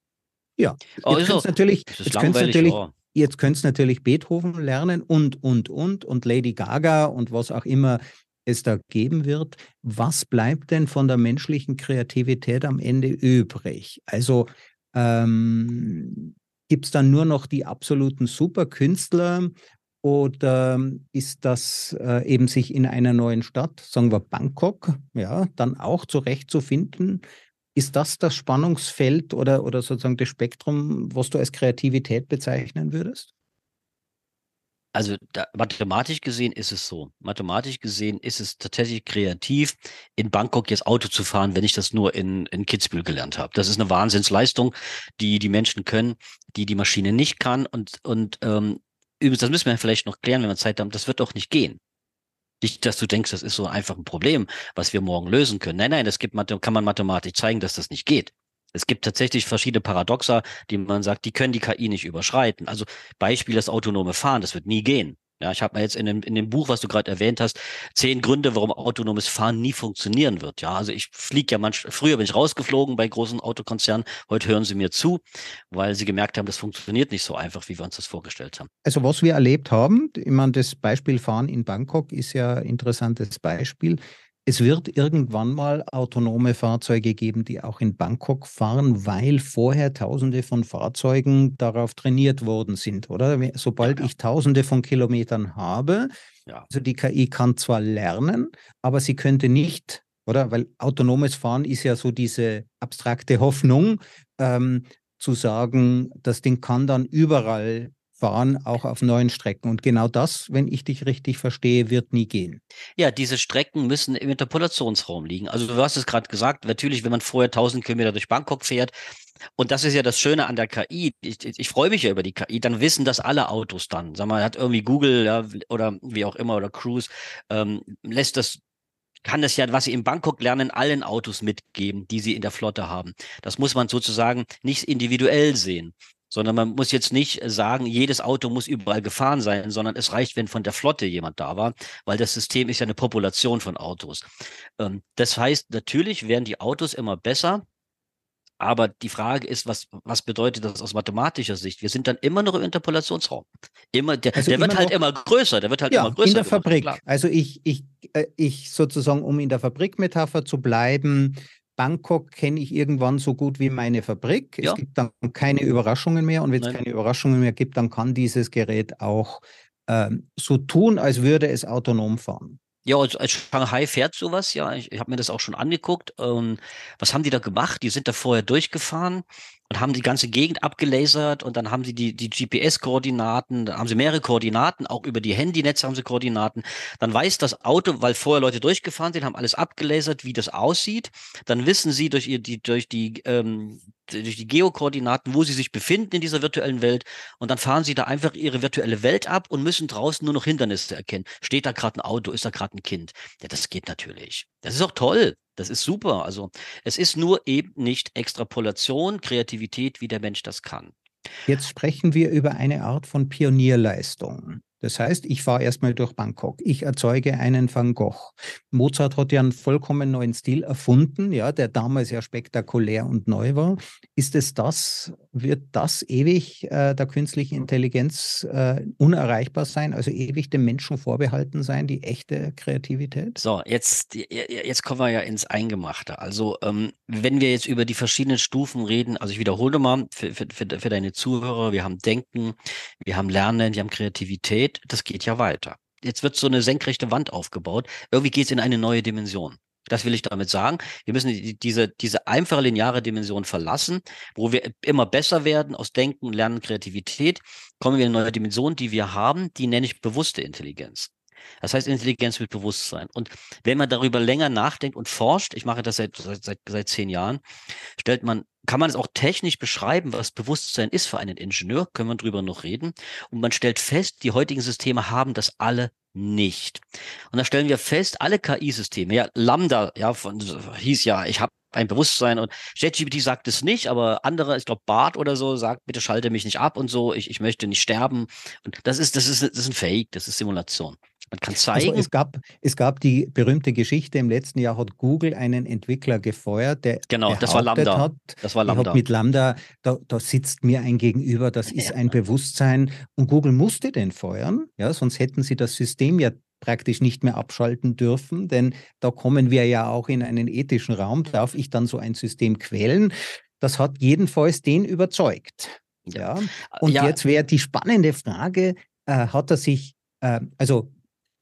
Ja, jetzt könnte natürlich, jetzt natürlich, oh. jetzt könnt's natürlich Beethoven lernen und, und, und, und Lady Gaga und was auch immer es da geben wird. Was bleibt denn von der menschlichen Kreativität am Ende übrig? Also ähm, gibt es dann nur noch die absoluten Superkünstler oder ist das äh, eben sich in einer neuen Stadt, sagen wir Bangkok, ja, dann auch zurechtzufinden? Ist das das Spannungsfeld oder, oder sozusagen das Spektrum, was du als Kreativität bezeichnen würdest? Also da, mathematisch gesehen ist es so. Mathematisch gesehen ist es tatsächlich kreativ, in Bangkok jetzt Auto zu fahren, wenn ich das nur in, in Kitzbühel gelernt habe. Das ist eine Wahnsinnsleistung, die die Menschen können, die die Maschine nicht kann. Und, und ähm, Übrigens, das müssen wir vielleicht noch klären, wenn wir Zeit haben. Das wird doch nicht gehen. Nicht, dass du denkst, das ist so einfach ein Problem, was wir morgen lösen können. Nein, nein, das gibt, kann man mathematisch zeigen, dass das nicht geht. Es gibt tatsächlich verschiedene Paradoxa, die man sagt, die können die KI nicht überschreiten. Also Beispiel das autonome Fahren, das wird nie gehen. Ja, ich habe mir jetzt in dem, in dem Buch, was du gerade erwähnt hast, zehn Gründe, warum autonomes Fahren nie funktionieren wird. Ja, also ich fliege ja manchmal, früher bin ich rausgeflogen bei großen Autokonzernen, heute hören sie mir zu, weil sie gemerkt haben, das funktioniert nicht so einfach, wie wir uns das vorgestellt haben. Also was wir erlebt haben, ich meine, das Beispiel Fahren in Bangkok ist ja ein interessantes Beispiel. Es wird irgendwann mal autonome Fahrzeuge geben, die auch in Bangkok fahren, weil vorher Tausende von Fahrzeugen darauf trainiert worden sind, oder? Sobald ja, ich Tausende von Kilometern habe, ja. also die KI kann zwar lernen, aber sie könnte nicht, oder? Weil autonomes Fahren ist ja so diese abstrakte Hoffnung, ähm, zu sagen, das Ding kann dann überall fahren, auch auf neuen Strecken. Und genau das, wenn ich dich richtig verstehe, wird nie gehen. Ja, diese Strecken müssen im Interpolationsraum liegen. Also du hast es gerade gesagt, natürlich, wenn man vorher 1000 Kilometer durch Bangkok fährt, und das ist ja das Schöne an der KI. Ich, ich, freue mich ja über die KI. Dann wissen das alle Autos dann. Sag mal, hat irgendwie Google ja, oder wie auch immer oder Cruise ähm, lässt das kann das ja, was sie in Bangkok lernen, allen Autos mitgeben, die sie in der Flotte haben. Das muss man sozusagen nicht individuell sehen sondern man muss jetzt nicht sagen, jedes Auto muss überall gefahren sein, sondern es reicht, wenn von der Flotte jemand da war, weil das System ist ja eine Population von Autos. Ähm, das heißt, natürlich werden die Autos immer besser, aber die Frage ist, was, was bedeutet das aus mathematischer Sicht? Wir sind dann immer noch im Interpolationsraum. Immer, der, also der wird halt immer größer, der wird halt ja, immer größer. In der gemacht, Fabrik. Klar. Also ich, ich, äh, ich sozusagen, um in der Fabrikmetapher zu bleiben, Bangkok kenne ich irgendwann so gut wie meine Fabrik. Ja. Es gibt dann keine Überraschungen mehr und wenn es keine Überraschungen mehr gibt, dann kann dieses Gerät auch ähm, so tun, als würde es autonom fahren. Ja, als, als Shanghai fährt sowas, ja. Ich, ich habe mir das auch schon angeguckt. Ähm, was haben die da gemacht? Die sind da vorher durchgefahren und haben die ganze Gegend abgelasert und dann haben sie die, die GPS-Koordinaten, da haben sie mehrere Koordinaten, auch über die Handynetze haben sie Koordinaten. Dann weiß das Auto, weil vorher Leute durchgefahren sind, haben alles abgelasert, wie das aussieht. Dann wissen sie durch, ihr, die, durch die ähm, durch die Geokoordinaten, wo sie sich befinden in dieser virtuellen Welt. Und dann fahren sie da einfach ihre virtuelle Welt ab und müssen draußen nur noch Hindernisse erkennen. Steht da gerade ein Auto, ist da gerade ein Kind? Ja, das geht natürlich. Das ist auch toll. Das ist super. Also es ist nur eben nicht Extrapolation, Kreativität, wie der Mensch das kann. Jetzt sprechen wir über eine Art von Pionierleistung. Das heißt, ich fahre erstmal durch Bangkok. Ich erzeuge einen Van Gogh. Mozart hat ja einen vollkommen neuen Stil erfunden, ja, der damals ja spektakulär und neu war. Ist es das, wird das ewig äh, der künstlichen Intelligenz äh, unerreichbar sein, also ewig dem Menschen vorbehalten sein, die echte Kreativität? So, jetzt, jetzt kommen wir ja ins Eingemachte. Also, ähm, wenn wir jetzt über die verschiedenen Stufen reden, also ich wiederhole mal für, für, für, für deine Zuhörer, wir haben Denken, wir haben Lernen, wir haben Kreativität geht, das geht ja weiter. Jetzt wird so eine senkrechte Wand aufgebaut. Irgendwie geht es in eine neue Dimension. Das will ich damit sagen. Wir müssen diese, diese einfache lineare Dimension verlassen, wo wir immer besser werden aus Denken, Lernen, Kreativität. Kommen wir in eine neue Dimension, die wir haben, die nenne ich bewusste Intelligenz. Das heißt Intelligenz mit Bewusstsein. Und wenn man darüber länger nachdenkt und forscht, ich mache das seit, seit, seit zehn Jahren, stellt man, kann man es auch technisch beschreiben, was Bewusstsein ist für einen Ingenieur, können wir drüber noch reden. Und man stellt fest, die heutigen Systeme haben das alle nicht. Und da stellen wir fest, alle KI-Systeme, ja, Lambda, ja, von, hieß ja, ich habe ein Bewusstsein und ChatGPT sagt es nicht, aber andere, ich glaube Bart oder so, sagt, bitte schalte mich nicht ab und so, ich, ich möchte nicht sterben. Und das ist, das ist, das ist ein Fake, das ist Simulation. Man kann zeigen. Also es, gab, es gab die berühmte Geschichte, im letzten Jahr hat Google einen Entwickler gefeuert, der genau, das war Lambda. Hat, das war Lambda. mit Lambda, da, da sitzt mir ein Gegenüber, das ist ja. ein Bewusstsein und Google musste den feuern, ja, sonst hätten sie das System ja praktisch nicht mehr abschalten dürfen, denn da kommen wir ja auch in einen ethischen Raum. Darf ich dann so ein System quälen? Das hat jedenfalls den überzeugt. Ja. Und ja. jetzt wäre die spannende Frage, äh, hat er sich, äh, also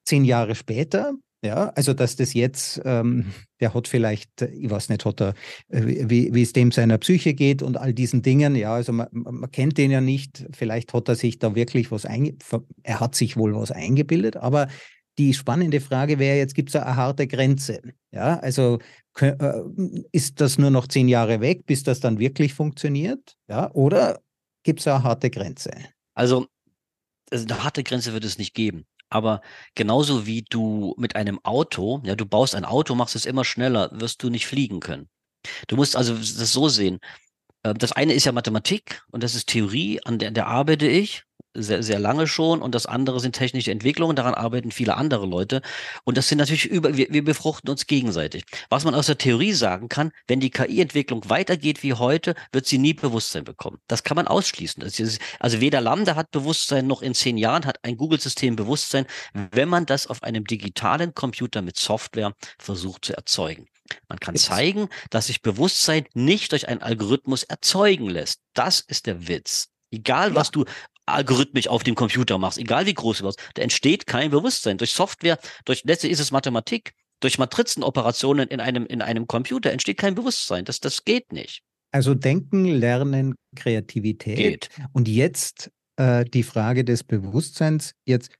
zehn Jahre später, ja, also dass das jetzt, ähm, der hat vielleicht, ich weiß nicht, hat er, äh, wie, wie es dem seiner Psyche geht und all diesen Dingen, ja, also man, man kennt den ja nicht, vielleicht hat er sich da wirklich was eingebildet, er hat sich wohl was eingebildet, aber die spannende Frage wäre jetzt, gibt es eine harte Grenze? Ja, also äh, ist das nur noch zehn Jahre weg, bis das dann wirklich funktioniert? Ja, oder gibt es eine harte Grenze? Also, also eine harte Grenze wird es nicht geben. Aber genauso wie du mit einem Auto, ja, du baust ein Auto, machst es immer schneller, wirst du nicht fliegen können. Du musst also das so sehen. Äh, das eine ist ja Mathematik und das ist Theorie, an der, der arbeite ich sehr, sehr lange schon und das andere sind technische Entwicklungen, daran arbeiten viele andere Leute und das sind natürlich über, wir, wir befruchten uns gegenseitig. Was man aus der Theorie sagen kann, wenn die KI-Entwicklung weitergeht wie heute, wird sie nie Bewusstsein bekommen. Das kann man ausschließen. Ist, also weder Lambda hat Bewusstsein, noch in zehn Jahren hat ein Google-System Bewusstsein, wenn man das auf einem digitalen Computer mit Software versucht zu erzeugen. Man kann zeigen, dass sich Bewusstsein nicht durch einen Algorithmus erzeugen lässt. Das ist der Witz. Egal, was du algorithmisch auf dem Computer machst, egal wie groß du wirst, da entsteht kein Bewusstsein. Durch Software, durch letztlich ist es Mathematik, durch Matrizenoperationen in einem, in einem Computer entsteht kein Bewusstsein. Das, das geht nicht. Also Denken, Lernen, Kreativität. Geht. Und jetzt äh, die Frage des Bewusstseins. Jetzt,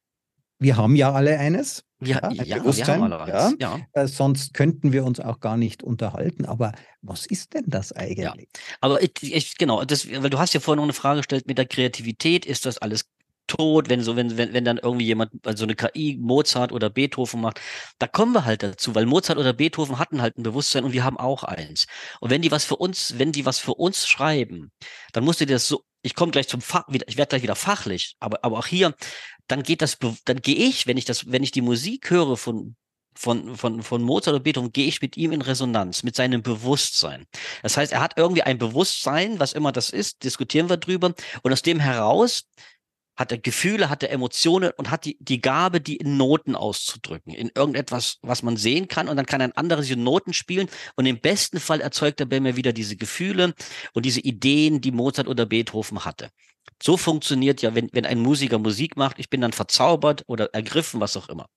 wir haben ja alle eines. Ja, ein ja, wir Bewusstsein, haben alle eins. ja. Ja. Äh, sonst könnten wir uns auch gar nicht unterhalten. Aber was ist denn das eigentlich? Aber ich, ich, genau, das, weil du hast ja vorhin noch eine Frage gestellt mit der Kreativität, ist das alles tot, wenn so, wenn, wenn, wenn dann irgendwie jemand, also eine KI Mozart oder Beethoven macht, da kommen wir halt dazu, weil Mozart oder Beethoven hatten halt ein Bewusstsein und wir haben auch eins. Und wenn die was für uns, wenn die was für uns schreiben, dann musst du dir das so, ich komme gleich zum Fach, ich werde gleich wieder fachlich, aber, aber auch hier, dann geht das, dann gehe ich, wenn ich das, wenn ich die Musik höre von von, von, von Mozart oder Beethoven, gehe ich mit ihm in Resonanz, mit seinem Bewusstsein. Das heißt, er hat irgendwie ein Bewusstsein, was immer das ist, diskutieren wir drüber. Und aus dem heraus hat er Gefühle, hat er Emotionen und hat die, die Gabe, die in Noten auszudrücken, in irgendetwas, was man sehen kann. Und dann kann ein anderer diese Noten spielen. Und im besten Fall erzeugt er bei mir wieder diese Gefühle und diese Ideen, die Mozart oder Beethoven hatte. So funktioniert ja, wenn, wenn ein Musiker Musik macht, ich bin dann verzaubert oder ergriffen, was auch immer.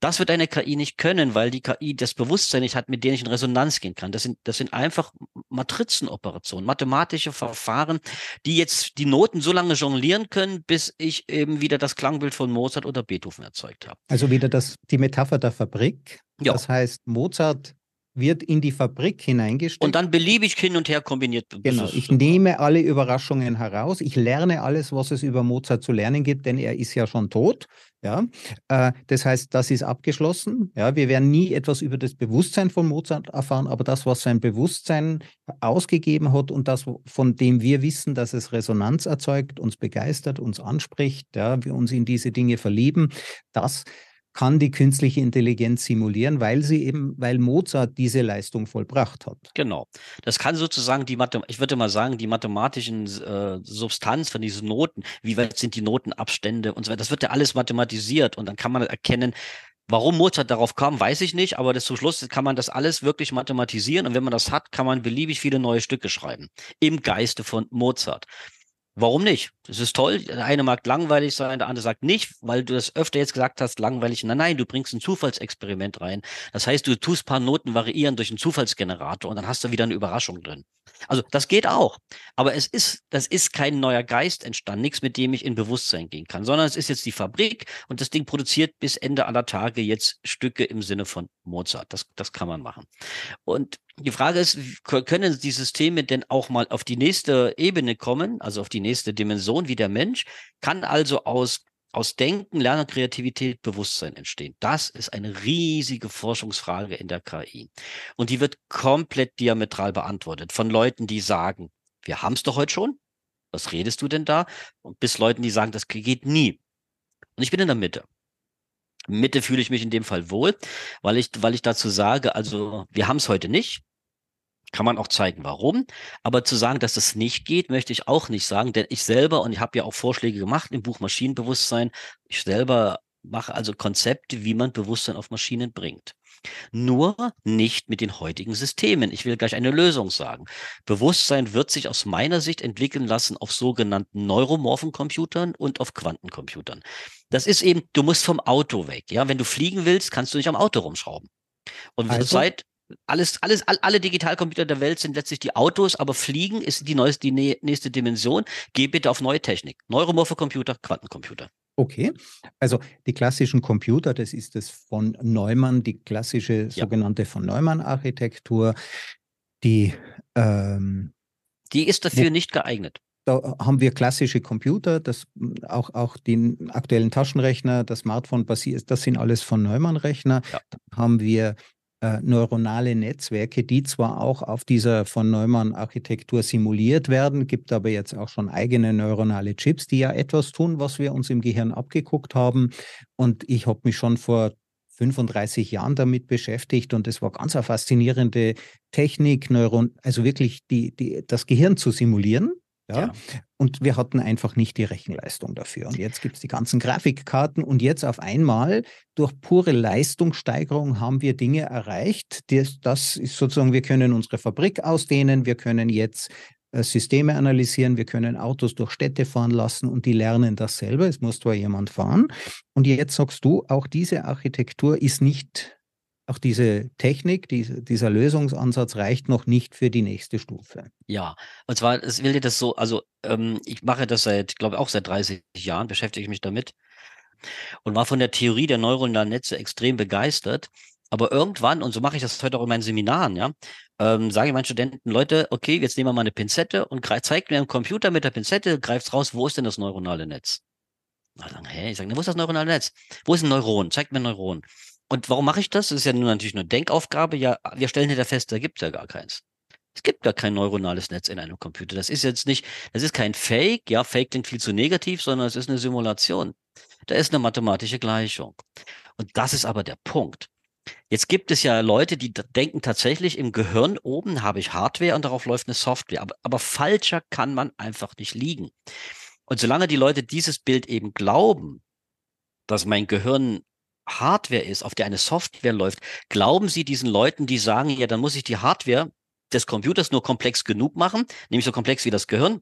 Das wird eine KI nicht können, weil die KI das Bewusstsein nicht hat, mit dem ich in Resonanz gehen kann. Das sind, das sind einfach Matrizenoperationen, mathematische Verfahren, die jetzt die Noten so lange jonglieren können, bis ich eben wieder das Klangbild von Mozart oder Beethoven erzeugt habe. Also wieder das, die Metapher der Fabrik. Ja. Das heißt, Mozart wird in die Fabrik hineingesteckt. Und dann beliebig hin und her kombiniert. Genau, ich nehme alle Überraschungen heraus. Ich lerne alles, was es über Mozart zu lernen gibt, denn er ist ja schon tot. Ja, äh, das heißt, das ist abgeschlossen. Ja, wir werden nie etwas über das Bewusstsein von Mozart erfahren, aber das, was sein Bewusstsein ausgegeben hat und das, von dem wir wissen, dass es Resonanz erzeugt, uns begeistert, uns anspricht, ja, wir uns in diese Dinge verlieben, das kann die künstliche Intelligenz simulieren, weil sie eben, weil Mozart diese Leistung vollbracht hat. Genau. Das kann sozusagen die Mathe, ich würde mal sagen, die mathematischen äh, Substanz von diesen Noten, wie weit sind die Notenabstände und so weiter, das wird ja alles mathematisiert und dann kann man erkennen, Warum Mozart darauf kam, weiß ich nicht, aber das, zum Schluss kann man das alles wirklich mathematisieren und wenn man das hat, kann man beliebig viele neue Stücke schreiben. Im Geiste von Mozart. Warum nicht? Das ist toll. Der eine mag langweilig sein, der andere sagt nicht, weil du das öfter jetzt gesagt hast, langweilig. Nein, nein, du bringst ein Zufallsexperiment rein. Das heißt, du tust paar Noten variieren durch einen Zufallsgenerator und dann hast du wieder eine Überraschung drin. Also das geht auch. Aber es ist, das ist kein neuer Geist entstanden, nichts, mit dem ich in Bewusstsein gehen kann, sondern es ist jetzt die Fabrik und das Ding produziert bis Ende aller Tage jetzt Stücke im Sinne von Mozart. Das, das kann man machen. Und die Frage ist, können die Systeme denn auch mal auf die nächste Ebene kommen, also auf die nächste Dimension wie der Mensch? Kann also aus, aus Denken, Lernen, Kreativität Bewusstsein entstehen? Das ist eine riesige Forschungsfrage in der KI. Und die wird komplett diametral beantwortet von Leuten, die sagen, wir haben es doch heute schon. Was redest du denn da? Und bis Leuten, die sagen, das geht nie. Und ich bin in der Mitte. Mitte fühle ich mich in dem Fall wohl, weil ich, weil ich dazu sage, also wir haben es heute nicht. Kann man auch zeigen, warum. Aber zu sagen, dass es nicht geht, möchte ich auch nicht sagen, denn ich selber, und ich habe ja auch Vorschläge gemacht im Buch Maschinenbewusstsein, ich selber mache also Konzepte, wie man Bewusstsein auf Maschinen bringt. Nur nicht mit den heutigen Systemen. Ich will gleich eine Lösung sagen. Bewusstsein wird sich aus meiner Sicht entwickeln lassen auf sogenannten neuromorphen Computern und auf Quantencomputern. Das ist eben, du musst vom Auto weg. Ja, wenn du fliegen willst, kannst du nicht am Auto rumschrauben. Und Also? zurzeit alles, alles, all, alle Digitalcomputer der Welt sind letztlich die Autos, aber Fliegen ist die neueste, die nä- nächste Dimension. Geh bitte auf neue Technik. Neuromorphe Computer, Quantencomputer. Okay, also die klassischen Computer, das ist das von Neumann, die klassische Ja. sogenannte von Neumann-Architektur, die ähm, Die ist dafür nicht geeignet. da haben wir klassische Computer, das auch, auch den aktuellen Taschenrechner, das Smartphone basiert, das sind alles von Neumann-Rechner. Ja. Dann haben wir äh, neuronale Netzwerke, die zwar auch auf dieser von Neumann-Architektur simuliert werden, gibt aber jetzt auch schon eigene neuronale Chips, die ja etwas tun, was wir uns im Gehirn abgeguckt haben. Und ich habe mich schon vor 35 Jahren damit beschäftigt und es war ganz eine faszinierende Technik, Neuron, also wirklich die, die, das Gehirn zu simulieren. Ja? Ja. Und wir hatten einfach nicht die Rechenleistung dafür. Und jetzt gibt es die ganzen Grafikkarten und jetzt auf einmal durch pure Leistungssteigerung haben wir Dinge erreicht. Das, das ist sozusagen, wir können unsere Fabrik ausdehnen, wir können jetzt äh, Systeme analysieren, wir können Autos durch Städte fahren lassen und die lernen das selber. Es muss zwar jemand fahren. Und jetzt sagst du, auch diese Architektur ist nicht auch diese Technik, die, dieser Lösungsansatz reicht noch nicht für die nächste Stufe. Ja, und zwar, es will dir das so, also ähm, ich mache das seit, glaube ich, auch seit 30 Jahren, beschäftige ich mich damit und war von der Theorie der neuronalen Netze extrem begeistert. Aber irgendwann, und so mache ich das heute auch in meinen Seminaren, ja, ähm, sage ich meinen Studenten, Leute, okay, jetzt nehmen wir mal eine Pinzette und zeigt mir am Computer mit der Pinzette, greift raus, wo ist denn das neuronale Netz? Na, dann, hä? Ich sage, wo ist das neuronale Netz? Wo ist ein Neuron? Zeigt mir ein Neuron. Und warum mache ich das? Das ist ja nur natürlich eine Denkaufgabe. Ja, wir stellen hinter fest, da gibt es ja gar keins. Es gibt gar kein neuronales Netz in einem Computer. Das ist jetzt nicht, das ist kein Fake. Ja, Fake klingt viel zu negativ, sondern es ist eine Simulation. Da ist eine mathematische Gleichung. Und das ist aber der Punkt. Jetzt gibt es ja Leute, die denken tatsächlich, im Gehirn oben habe ich Hardware und darauf läuft eine Software. Aber, aber falscher kann man einfach nicht liegen. Und solange die Leute dieses Bild eben glauben, dass mein Gehirn Hardware ist, auf der eine Software läuft, glauben Sie diesen Leuten, die sagen, ja, dann muss ich die Hardware des Computers nur komplex genug machen, nämlich so komplex wie das Gehirn,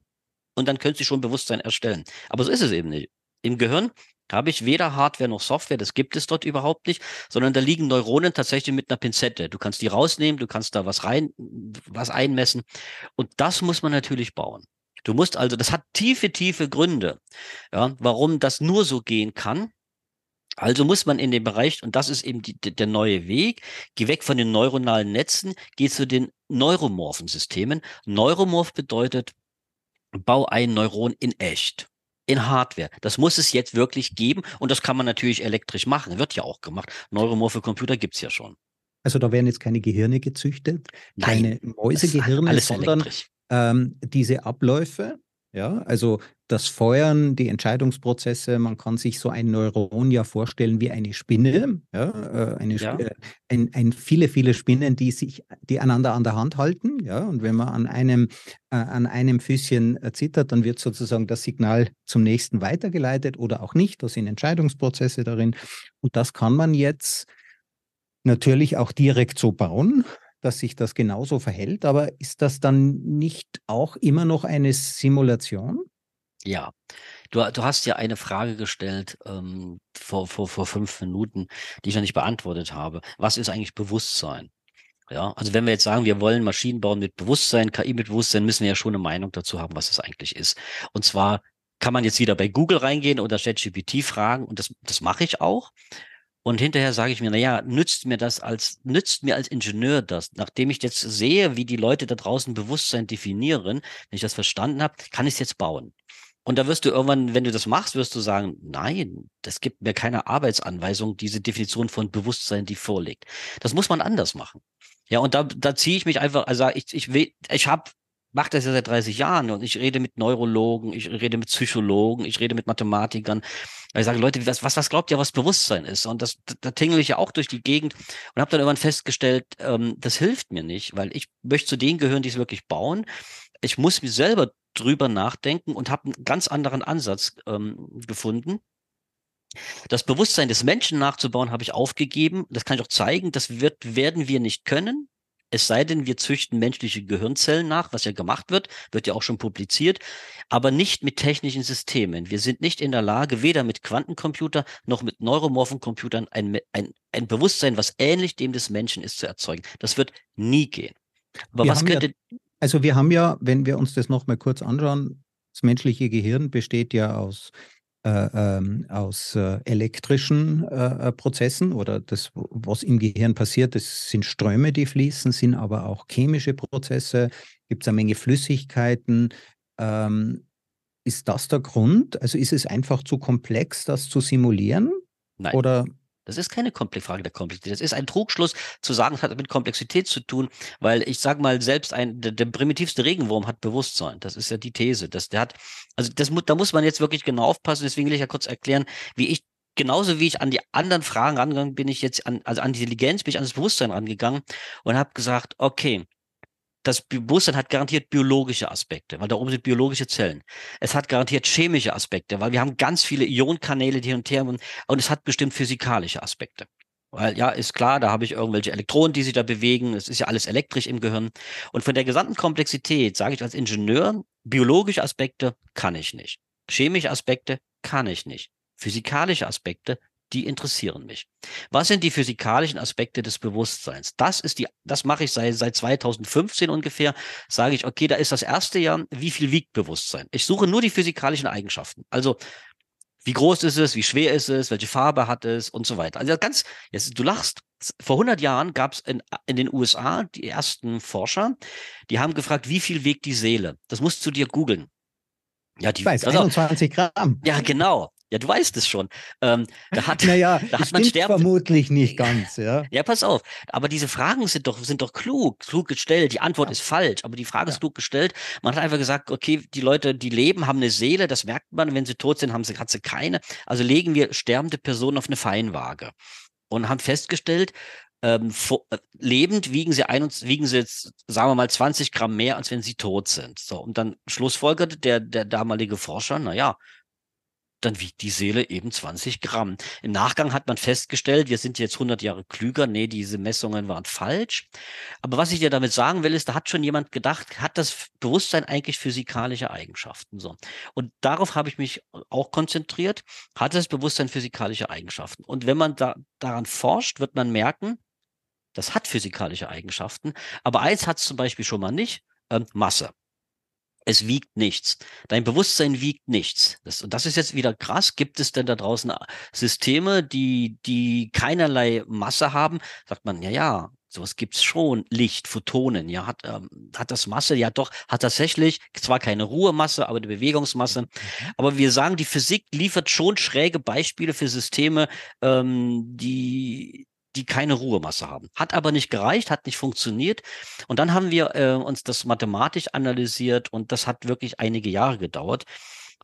und dann können Sie schon Bewusstsein erstellen. Aber so ist es eben nicht. Im Gehirn habe ich weder Hardware noch Software, das gibt es dort überhaupt nicht, sondern da liegen Neuronen tatsächlich mit einer Pinzette. Du kannst die rausnehmen, du kannst da was rein, was einmessen. Und das muss man natürlich bauen. Du musst also, das hat tiefe, tiefe Gründe, ja, warum das nur so gehen kann. Also muss man in dem Bereich, und das ist eben die, der neue Weg, geh weg von den neuronalen Netzen, geh zu den neuromorphen Systemen. Neuromorph bedeutet, bau ein Neuron in echt in Hardware. Das muss es jetzt wirklich geben und das kann man natürlich elektrisch machen. Wird ja auch gemacht. Neuromorphe Computer gibt's ja schon. Also da werden jetzt keine Gehirne gezüchtet, Nein, keine Mäusegehirne, sondern ähm, diese Abläufe, ja, also das Feuern, die Entscheidungsprozesse, man kann sich so ein Neuron ja vorstellen wie eine Spinne, ja, äh, eine, ja. Äh, ein, ein, viele, viele Spinnen, die sich, die einander an der Hand halten, ja, und wenn man an einem, äh, an einem Füßchen äh, zittert, dann wird sozusagen das Signal zum nächsten weitergeleitet oder auch nicht, da sind Entscheidungsprozesse darin. Und das kann man jetzt natürlich auch direkt so bauen, dass sich das genauso verhält, aber ist das dann nicht auch immer noch eine Simulation? Ja, du, du hast ja eine Frage gestellt ähm, vor, vor, vor fünf Minuten, die ich noch nicht beantwortet habe. Was ist eigentlich Bewusstsein? Ja, also wenn wir jetzt sagen, wir wollen Maschinen bauen mit Bewusstsein, KI mit Bewusstsein, müssen wir ja schon eine Meinung dazu haben, was das eigentlich ist. Und zwar kann man jetzt wieder bei Google reingehen oder ChatGPT fragen und das, das mache ich auch. Und hinterher sage ich mir, na ja, nützt mir das als, nützt mir als Ingenieur das? Nachdem ich jetzt sehe, wie die Leute da draußen Bewusstsein definieren, wenn ich das verstanden habe, kann ich es jetzt bauen. Und da wirst du irgendwann, wenn du das machst, wirst du sagen, nein, das gibt mir keine Arbeitsanweisung, diese Definition von Bewusstsein, die vorliegt. Das muss man anders machen. Ja, und da, da ziehe ich mich einfach, also ich, ich will, ich habe mache das ja seit 30 Jahren und ich rede mit Neurologen, ich rede mit Psychologen, ich rede mit Mathematikern. Ich sage, Leute, was, was, was glaubt ihr, was Bewusstsein ist? Und das, da tingle ich ja auch durch die Gegend und habe dann irgendwann festgestellt, ähm, das hilft mir nicht, weil ich möchte zu denen gehören, die es wirklich bauen. Ich muss mir selber drüber nachdenken und habe einen ganz anderen Ansatz ähm, gefunden. Das Bewusstsein des Menschen nachzubauen, habe ich aufgegeben. Das kann ich auch zeigen. Das wird, werden wir nicht können. Es sei denn, wir züchten menschliche Gehirnzellen nach, was ja gemacht wird, wird ja auch schon publiziert, aber nicht mit technischen Systemen. Wir sind nicht in der Lage, weder mit Quantencomputer noch mit neuromorphen Computern ein, ein, ein Bewusstsein, was ähnlich dem des Menschen ist, zu erzeugen. Das wird nie gehen. Aber wir was könnte. Ja, also wir haben ja, wenn wir uns das nochmal kurz anschauen, das menschliche Gehirn besteht ja aus äh, ähm, aus äh, elektrischen äh, Prozessen oder das, was im Gehirn passiert, das sind Ströme, die fließen, sind aber auch chemische Prozesse, gibt es eine Menge Flüssigkeiten. Ähm, ist das der Grund? Also ist es einfach zu komplex, das zu simulieren? Nein. Oder das ist keine Frage der Komplexität. Das ist ein Trugschluss zu sagen, es hat mit Komplexität zu tun, weil ich sage mal, selbst ein, der, der, primitivste Regenwurm hat Bewusstsein. Das ist ja die These. Das, der hat, also das, da muss man jetzt wirklich genau aufpassen. Deswegen will ich ja kurz erklären, wie ich genauso wie ich an die anderen Fragen rangegangen bin, ich jetzt an, also an die Intelligenz, bin ich an das Bewusstsein rangegangen und habe gesagt, okay, das Bewusstsein hat garantiert biologische Aspekte, weil da oben sind biologische Zellen. Es hat garantiert chemische Aspekte, weil wir haben ganz viele Ionkanäle die und her und, und es hat bestimmt physikalische Aspekte. Weil ja, ist klar, da habe ich irgendwelche Elektronen, die sich da bewegen. Es ist ja alles elektrisch im Gehirn. Und von der gesamten Komplexität sage ich als Ingenieur, biologische Aspekte kann ich nicht. Chemische Aspekte kann ich nicht. Physikalische Aspekte die interessieren mich. Was sind die physikalischen Aspekte des Bewusstseins? Das ist die, das mache ich seit, seit 2015 ungefähr. Sage ich, okay, da ist das erste Jahr, wie viel wiegt Bewusstsein? Ich suche nur die physikalischen Eigenschaften. Also, wie groß ist es? Wie schwer ist es? Welche Farbe hat es? Und so weiter. Also ganz, jetzt, du lachst. Vor 100 Jahren gab es in, in den USA die ersten Forscher, die haben gefragt, wie viel wiegt die Seele? Das musst du dir googeln. Ja, die, ich weiß, 21 Gramm. Ja, genau. Ja, du weißt es schon. Ähm, da hat, naja, da hat man sterben. vermutlich nicht ganz, ja. ja, pass auf. Aber diese Fragen sind doch, sind doch klug, klug gestellt. Die Antwort ja. ist falsch, aber die Frage ja. ist klug gestellt. Man hat einfach gesagt, okay, die Leute, die leben, haben eine Seele, das merkt man. Wenn sie tot sind, haben sie, hat sie keine. Also legen wir sterbende Personen auf eine Feinwaage und haben festgestellt, ähm, vor, äh, lebend wiegen sie, ein, wiegen sie jetzt, sagen wir mal, 20 Gramm mehr, als wenn sie tot sind. So, und dann schlussfolgerte der, der damalige Forscher, naja, dann wiegt die Seele eben 20 Gramm. Im Nachgang hat man festgestellt, wir sind jetzt 100 Jahre klüger. Nee, diese Messungen waren falsch. Aber was ich dir damit sagen will, ist, da hat schon jemand gedacht, hat das Bewusstsein eigentlich physikalische Eigenschaften? So. Und darauf habe ich mich auch konzentriert. Hat das Bewusstsein physikalische Eigenschaften? Und wenn man da, daran forscht, wird man merken, das hat physikalische Eigenschaften. Aber eins hat es zum Beispiel schon mal nicht, ähm, Masse es wiegt nichts. Dein Bewusstsein wiegt nichts. Das, und das ist jetzt wieder krass. Gibt es denn da draußen äh, Systeme, die, die keinerlei Masse haben? Sagt man, ja, ja, sowas gibt's schon. Licht, Photonen, ja, hat, ähm, hat das Masse? Ja, doch, hat tatsächlich zwar keine Ruhemasse, aber eine Bewegungsmasse. Mhm. Aber wir sagen, die Physik liefert schon schräge Beispiele für Systeme, ähm, die, die keine Ruhemasse haben. Hat aber nicht gereicht, hat nicht funktioniert. Und dann haben wir äh, uns das mathematisch analysiert und das hat wirklich einige Jahre gedauert.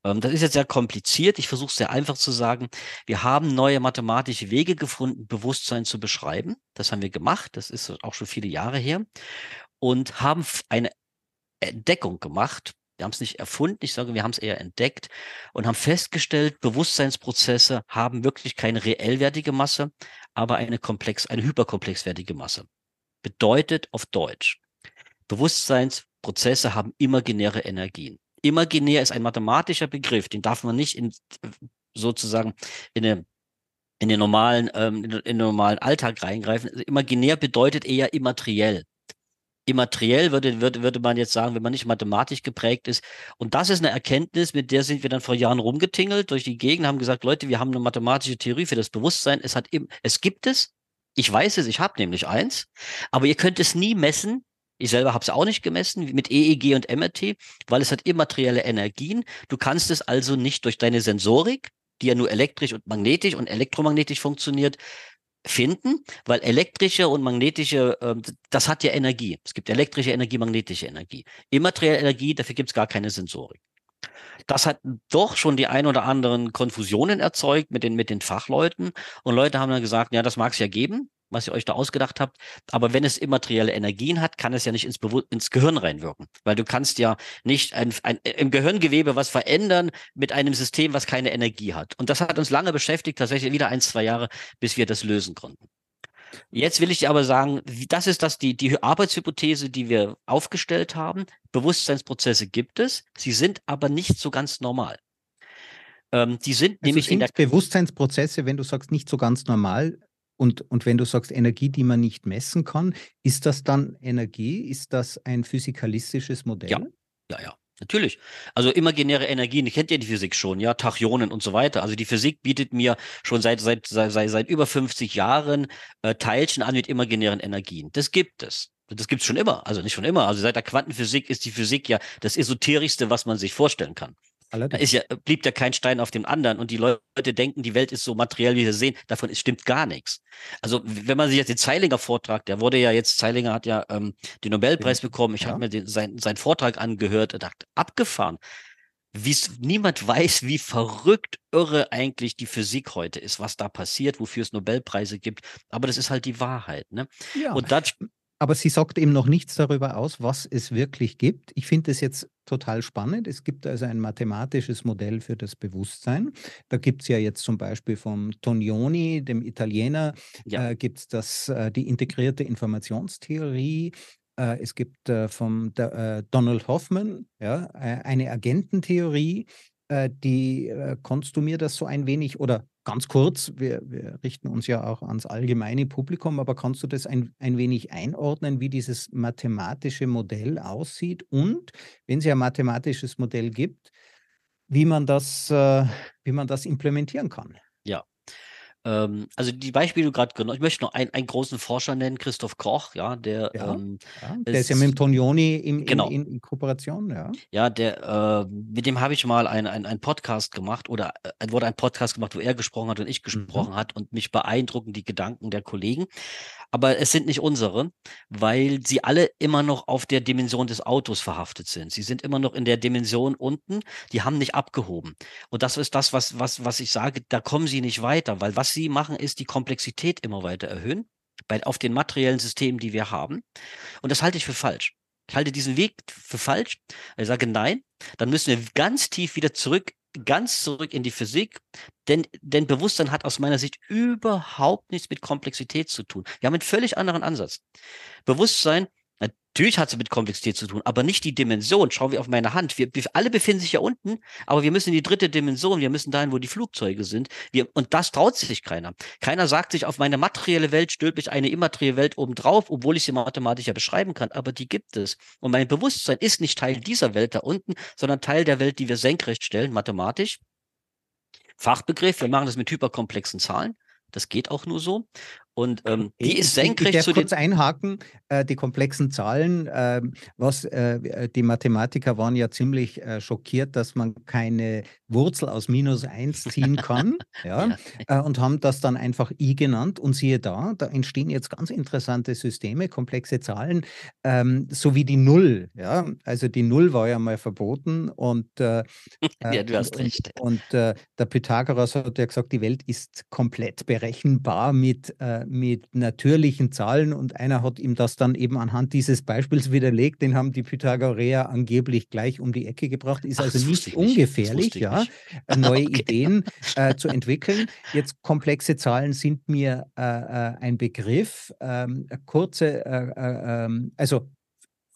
Ähm, das ist jetzt sehr kompliziert. Ich versuche es sehr einfach zu sagen. Wir haben neue mathematische Wege gefunden, Bewusstsein zu beschreiben. Das haben wir gemacht. Das ist auch schon viele Jahre her. Und haben eine Entdeckung gemacht, wir haben es nicht erfunden, ich sage, wir haben es eher entdeckt und haben festgestellt, Bewusstseinsprozesse haben wirklich keine reellwertige Masse, aber eine komplex, eine hyperkomplexwertige Masse. Bedeutet auf Deutsch, Bewusstseinsprozesse haben imaginäre Energien. Imaginär ist ein mathematischer Begriff, den darf man nicht in, sozusagen in eine in den normalen, ähm, in den normalen Alltag reingreifen. Imaginär bedeutet eher immateriell immateriell, würde, würde, würde man jetzt sagen, wenn man nicht mathematisch geprägt ist. Und das ist eine Erkenntnis, mit der sind wir dann vor Jahren rumgetingelt durch die Gegend, haben gesagt, Leute, wir haben eine mathematische Theorie für das Bewusstsein. Es hat eben, es gibt es. Ich weiß es, ich habe nämlich eins, aber ihr könnt es nie messen. Ich selber habe es auch nicht gemessen mit EEG und MRT, weil es hat immaterielle Energien. Du kannst es also nicht durch deine Sensorik, die ja nur elektrisch und magnetisch und elektromagnetisch funktioniert, finden, weil elektrische und magnetische, äh, das hat ja Energie. Es gibt elektrische Energie, magnetische Energie. Immaterielle Energie, dafür gibt es gar keine Sensorik. Das hat doch schon die ein oder anderen Konfusionen erzeugt mit den, mit den Fachleuten. Und Leute haben dann gesagt, ja, das mag es ja geben was ihr euch da ausgedacht habt. Aber wenn es immaterielle Energien hat, kann es ja nicht ins, Bewu ins Gehirn reinwirken. Weil du kannst ja nicht ein, ein, im Gehirngewebe was verändern mit einem System, was keine Energie hat. Und das hat uns lange beschäftigt, tatsächlich wieder ein, zwei Jahre, bis wir das lösen konnten. Jetzt will ich dir aber sagen, das ist das die, die Arbeitshypothese, die wir aufgestellt haben. Bewusstseinsprozesse gibt es, sie sind aber nicht so ganz normal. Ähm, die sind also nämlich sind in der Bewusstseinsprozesse, wenn du sagst, nicht so ganz normal, und, und wenn du sagst Energie, die man nicht messen kann, ist das dann Energie? Ist das ein physikalistisches Modell? Ja, ja, ja. Natürlich. Also imaginäre Energien, ich kennt ja die Physik schon, ja, Tachyonen und so weiter. Also die Physik bietet mir schon seit, seit, seit, seit über 50 Jahren äh, Teilchen an mit imaginären Energien. Das gibt es. Das gibt es schon immer. Also nicht schon immer. Also seit der Quantenphysik ist die Physik ja das Esoterischste, was man sich vorstellen kann. Da ist ja, blieb ja kein Stein auf dem anderen und die Leute denken, die Welt ist so materiell, wie wir sehen. Davon stimmt gar nichts. Also, wenn man sich jetzt den Zeilinger Vortrag, der wurde ja jetzt, Zeilinger hat ja ähm, den Nobelpreis bekommen. Ich ja. habe mir den, sein, seinen Vortrag angehört und dachte, abgefahren. Wie niemand weiß, wie verrückt irre eigentlich die Physik heute ist, was da passiert, wofür es Nobelpreise gibt. Aber das ist halt die Wahrheit. Ne? Ja. Und das, aber sie sagt eben noch nichts darüber aus, was es wirklich gibt. Ich finde es jetzt total spannend. Es gibt also ein mathematisches Modell für das Bewusstsein. Da gibt es ja jetzt zum Beispiel vom Tonioni, dem Italiener, ja. äh, gibt es äh, die integrierte Informationstheorie. Äh, es gibt äh, vom äh, Donald Hoffman ja, äh, eine Agententheorie. die, kannst du mir das so ein wenig oder ganz kurz, wir, wir, richten uns ja auch ans allgemeine Publikum, aber kannst du das ein, ein wenig einordnen, wie dieses mathematische Modell aussieht und, wenn es ja ein mathematisches Modell gibt, wie man das, äh, wie man das implementieren kann? Ähm, also die Beispiele, die du gerade genannt ich möchte noch einen, einen großen Forscher nennen, Christoph Koch, ja, der, ja, ähm, ja, der ist, ist, ja mit dem Tonioni in, genau. in, in, Kooperation, ja. Ja, der, äh, mit dem habe ich mal einen ein Podcast gemacht oder äh, wurde ein Podcast gemacht, wo er gesprochen hat und ich mhm. gesprochen mhm. hat und mich beeindrucken die Gedanken der Kollegen aber es sind nicht unsere, weil sie alle immer noch auf der Dimension des Autos verhaftet sind. Sie sind immer noch in der Dimension unten, die haben nicht abgehoben. Und das ist das, was, was, was ich sage, da kommen sie nicht weiter, weil was sie machen, ist die Komplexität immer weiter erhöhen bei, auf den materiellen Systemen, die wir haben. Und das halte ich für falsch. Ich halte diesen Weg für falsch. Ich sage nein, dann müssen wir ganz tief wieder zurück ganz zurück in die Physik, denn, denn Bewusstsein hat aus meiner Sicht überhaupt nichts mit Komplexität zu tun. Wir haben einen völlig anderen Ansatz. Bewusstsein Natürlich hat es mit Komplexität zu tun, aber nicht die Dimension. Schauen wir auf meine Hand. Wir, wir, alle befinden sich ja unten, aber wir müssen in die dritte Dimension. Wir müssen dahin, wo die Flugzeuge sind. Wir, und das traut sich keiner. Keiner sagt sich, auf meine materielle Welt stülpe ich eine immaterielle Welt obendrauf, obwohl ich sie mathematisch ja beschreiben kann. Aber die gibt es. Und mein Bewusstsein ist nicht Teil dieser Welt da unten, sondern Teil der Welt, die wir senkrecht stellen, mathematisch. Fachbegriff, wir machen das mit hyperkomplexen Zahlen. Das geht auch nur so. Und ähm, die ist senkrecht ich, ich zu kurz einhaken, äh, die komplexen Zahlen, äh, was äh, die Mathematiker waren ja ziemlich äh, schockiert, dass man keine Wurzel aus minus 1 ziehen kann, ja. Äh, und haben das dann einfach i genannt und siehe da, da entstehen jetzt ganz interessante Systeme, komplexe Zahlen, ähm, so wie die Null, ja, also die Null war ja mal verboten und äh, ja, du hast recht. Und, und der Pythagoras hat ja gesagt, die Welt ist komplett berechenbar mit mit natürlichen Zahlen und einer hat ihm das dann eben anhand dieses Beispiels widerlegt. Den haben die Pythagoreer angeblich gleich um die Ecke gebracht. Ist Ach, also nicht ungefährlich, ja, äh, neue okay. Ideen äh, zu entwickeln. Jetzt komplexe Zahlen sind mir äh, äh ein Begriff. Ähm, kurze, äh ähm, also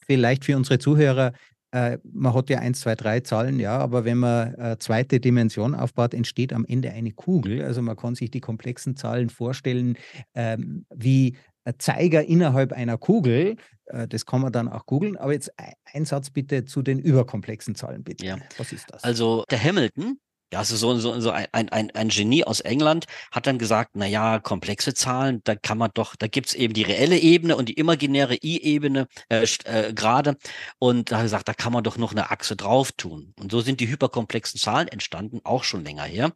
vielleicht für unsere Zuhörer, äh, man hat ja eins, zwei, drei Zahlen, ja, aber wenn man eine zweite Dimension aufbaut, entsteht am Ende eine Kugel. Also man kann sich die komplexen Zahlen vorstellen ähm, wie Zeiger innerhalb einer Kugel. Äh, das kann man dann auch googeln. Aber jetzt ein Satz bitte zu den überkomplexen Zahlen, bitte. Ja. Was ist das? Also der Hamilton, ja, also so, so, so ein, ein, ein Genie aus England hat dann gesagt, na ja, komplexe Zahlen, da kann man doch, da gibt's eben die reelle Ebene und die imaginäre I-Ebene äh, äh, gerade. Und da hat er gesagt, da kann man doch noch eine Achse drauf tun. Und so sind die hyperkomplexen Zahlen entstanden, auch schon länger her.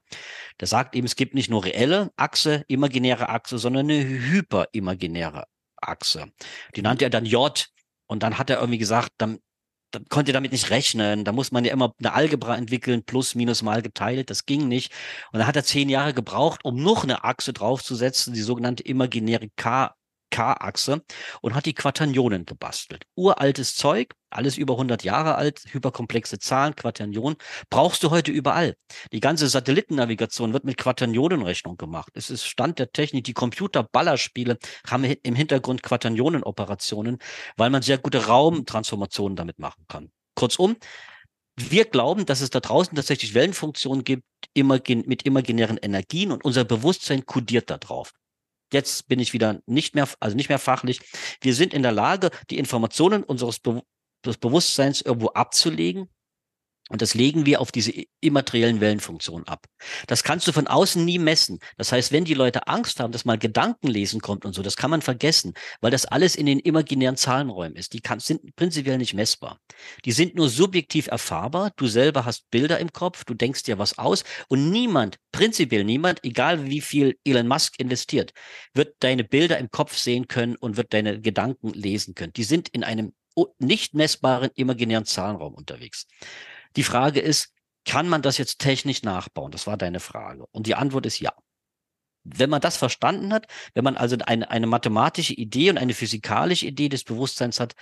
Der sagt eben, es gibt nicht nur reelle Achse, imaginäre Achse, sondern eine hyperimaginäre Achse. Die nannte er dann J. Und dann hat er irgendwie gesagt, dann da konnte damit nicht rechnen. Da muss man ja immer eine Algebra entwickeln, plus, minus, mal geteilt. Das ging nicht. Und da hat er zehn Jahre gebraucht, um noch eine Achse draufzusetzen, die sogenannte imaginäre K K-Achse und hat die Quaternionen gebastelt. Uraltes Zeug, alles über 100 Jahre alt, hyperkomplexe Zahlen, Quaternionen, brauchst du heute überall. Die ganze Satellitennavigation wird mit Quaternionenrechnung gemacht. Es ist Stand der Technik. Die Computerballerspiele haben im Hintergrund Quaternionenoperationen, weil man sehr gute Raumtransformationen damit machen kann. Kurzum, wir glauben, dass es da draußen tatsächlich Wellenfunktionen gibt, imagin mit imaginären Energien und unser Bewusstsein kodiert da drauf jetzt bin ich wieder nicht mehr, also nicht mehr fachlich. Wir sind in der Lage, die Informationen unseres Be des Bewusstseins irgendwo abzulegen und das legen wir auf diese immateriellen Wellenfunktionen ab. Das kannst du von außen nie messen. Das heißt, wenn die Leute Angst haben, dass mal Gedankenlesen kommt und so, das kann man vergessen, weil das alles in den imaginären Zahlenräumen ist. Die kann, sind prinzipiell nicht messbar. Die sind nur subjektiv erfahrbar. Du selber hast Bilder im Kopf, du denkst dir was aus und niemand, prinzipiell niemand, egal wie viel Elon Musk investiert, wird deine Bilder im Kopf sehen können und wird deine Gedanken lesen können. Die sind in einem nicht messbaren imaginären Zahlenraum unterwegs. Die Frage ist, kann man das jetzt technisch nachbauen? Das war deine Frage. Und die Antwort ist ja. Wenn man das verstanden hat, wenn man also eine, eine mathematische Idee und eine physikalische Idee des Bewusstseins hat,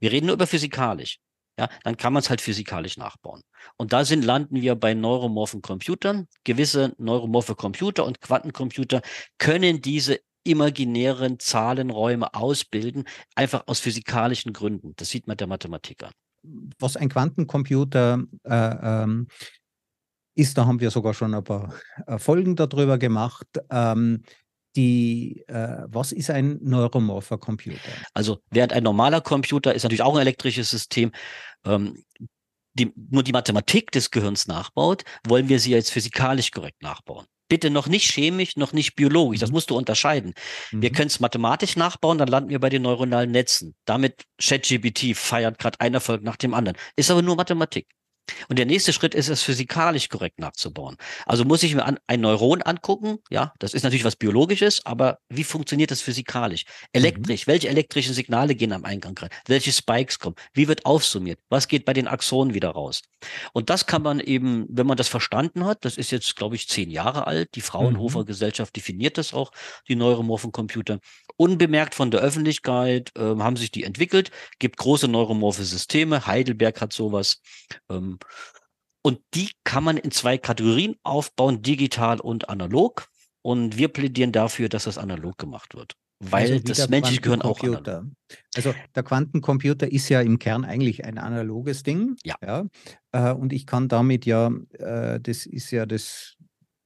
wir reden nur über physikalisch, ja, dann kann man es halt physikalisch nachbauen. Und da sind, landen wir bei neuromorphen Computern. Gewisse neuromorphe Computer und Quantencomputer können diese imaginären Zahlenräume ausbilden, einfach aus physikalischen Gründen. Das sieht man der Mathematiker was ein Quantencomputer äh, ähm, ist, da haben wir sogar schon ein paar äh, Folgen darüber gemacht. Ähm, die, äh, was ist ein neuromorpher Computer? Also während ein normaler Computer ist natürlich auch ein elektrisches System, ähm, die, nur die Mathematik des Gehirns nachbaut, wollen wir sie jetzt physikalisch korrekt nachbauen. Bitte noch nicht chemisch, noch nicht biologisch. Das mhm. musst du unterscheiden. Mhm. Wir können es mathematisch nachbauen, dann landen wir bei den neuronalen Netzen. Damit ChatGPT feiert gerade ein Erfolg nach dem anderen. Ist aber nur Mathematik. Und der nächste Schritt ist es physikalisch korrekt nachzubauen. Also muss ich mir an, ein Neuron angucken, ja, das ist natürlich was Biologisches, aber wie funktioniert das physikalisch? Elektrisch, mhm. welche elektrischen Signale gehen am Eingang rein? Welche Spikes kommen? Wie wird aufsummiert? Was geht bei den Axonen wieder raus? Und das kann man eben, wenn man das verstanden hat, das ist jetzt, glaube ich, zehn Jahre alt, die Fraunhofer mhm. Gesellschaft definiert das auch, die neuromorphen Computer. Unbemerkt von der Öffentlichkeit äh, haben sich die entwickelt, gibt große neuromorphe Systeme, Heidelberg hat sowas. Ähm, und die kann man in zwei Kategorien aufbauen, digital und analog. Und wir plädieren dafür, dass das analog gemacht wird. Weil also das menschliche Gehirn auch analog. Also der Quantencomputer ist ja im Kern eigentlich ein analoges Ding. Ja. ja äh, und ich kann damit ja, äh, das ist ja das,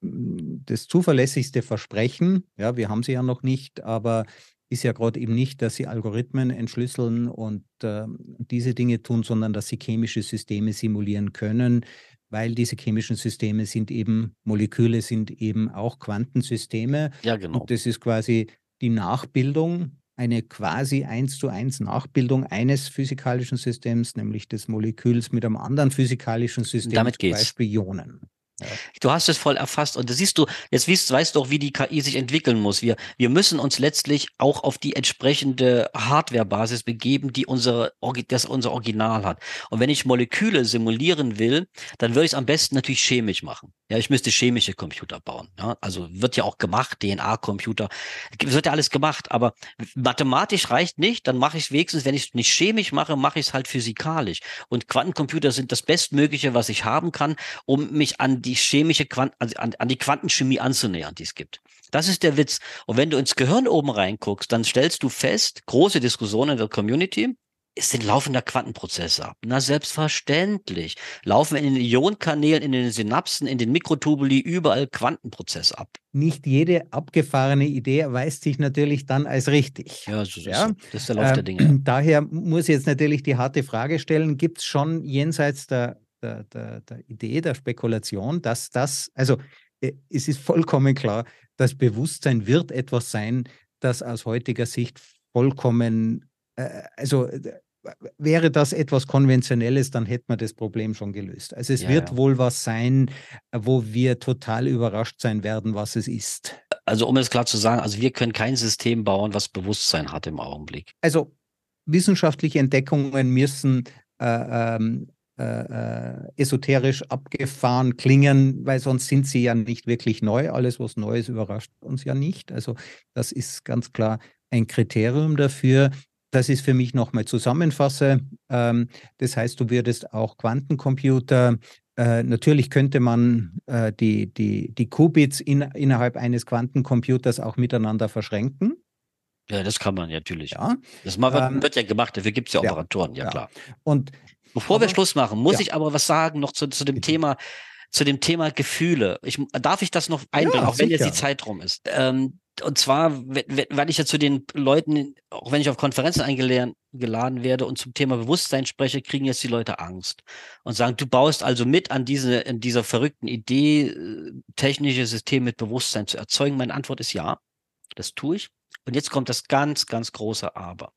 das zuverlässigste Versprechen. Ja, wir haben sie ja noch nicht, aber ist ja gerade eben nicht, dass sie Algorithmen entschlüsseln und äh, diese Dinge tun, sondern dass sie chemische Systeme simulieren können, weil diese chemischen Systeme sind eben, Moleküle sind eben auch Quantensysteme. Ja, genau. Und das ist quasi die Nachbildung, eine quasi eins zu eins Nachbildung eines physikalischen Systems, nämlich des Moleküls mit einem anderen physikalischen System, Damit geht's. zum Beispiel Ionen. Ja. Du hast es voll erfasst und das siehst du, jetzt weißt, weißt du auch, wie die KI sich entwickeln muss. Wir, wir müssen uns letztlich auch auf die entsprechende Hardware-Basis begeben, die unsere, das unser Original hat. Und wenn ich Moleküle simulieren will, dann würde ich es am besten natürlich chemisch machen. Ja, ich müsste chemische Computer bauen. Ja, also wird ja auch gemacht, DNA-Computer. Wird ja alles gemacht, aber mathematisch reicht nicht, dann mache ich es wenigstens, wenn ich es nicht chemisch mache, mache ich es halt physikalisch. Und Quantencomputer sind das Bestmögliche, was ich haben kann, um mich an die chemische Quant also an, an die Quantenchemie anzunähern, die es gibt. Das ist der Witz. Und wenn du ins Gehirn oben reinguckst, dann stellst du fest, große Diskussionen in der Community, ist ein laufender Quantenprozess ab. Na, selbstverständlich. Laufen in den Ionenkanälen, in den Synapsen, in den Mikrotubuli überall Quantenprozess ab. Nicht jede abgefahrene Idee erweist sich natürlich dann als richtig. Ja, so, ja? So. das ist der Lauf der Dinge. Daher muss ich jetzt natürlich die harte Frage stellen, gibt es schon jenseits der der, der, der Idee, der Spekulation, dass das, also äh, es ist vollkommen klar, das Bewusstsein wird etwas sein, das aus heutiger Sicht vollkommen, äh, also wäre das etwas Konventionelles, dann hätte man das Problem schon gelöst. Also es ja, wird ja. wohl was sein, wo wir total überrascht sein werden, was es ist. Also um es klar zu sagen, also wir können kein System bauen, was Bewusstsein hat im Augenblick. Also wissenschaftliche Entdeckungen müssen äh, ähm, äh, äh, esoterisch abgefahren klingen, weil sonst sind sie ja nicht wirklich neu. Alles, was neu ist, überrascht uns ja nicht. Also das ist ganz klar ein Kriterium dafür. Das ist für mich nochmal zusammenfasse. Ähm, das heißt, du würdest auch Quantencomputer äh, natürlich könnte man äh, die, die, die Qubits in, innerhalb eines Quantencomputers auch miteinander verschränken. Ja, das kann man natürlich. Ja. Das wird, ähm, wird ja gemacht, dafür gibt es ja Operatoren, ja, ja, klar. Und Bevor aber, wir Schluss machen, muss ich aber was sagen noch zu, zu dem Thema, zu dem Thema Gefühle. Ich, darf ich das noch einbringen, ja, auch wenn jetzt die Zeit rum ist? Ähm, und zwar, weil ich ja zu den Leuten, auch wenn ich auf Konferenzen eingeladen werde und zum Thema Bewusstsein spreche, kriegen jetzt die Leute Angst und sagen, du baust also mit an diese, in dieser verrückten Idee, äh, technische Systeme mit Bewusstsein zu erzeugen. Meine Antwort ist ja, das tue ich. Und jetzt kommt das ganz, ganz große Aber.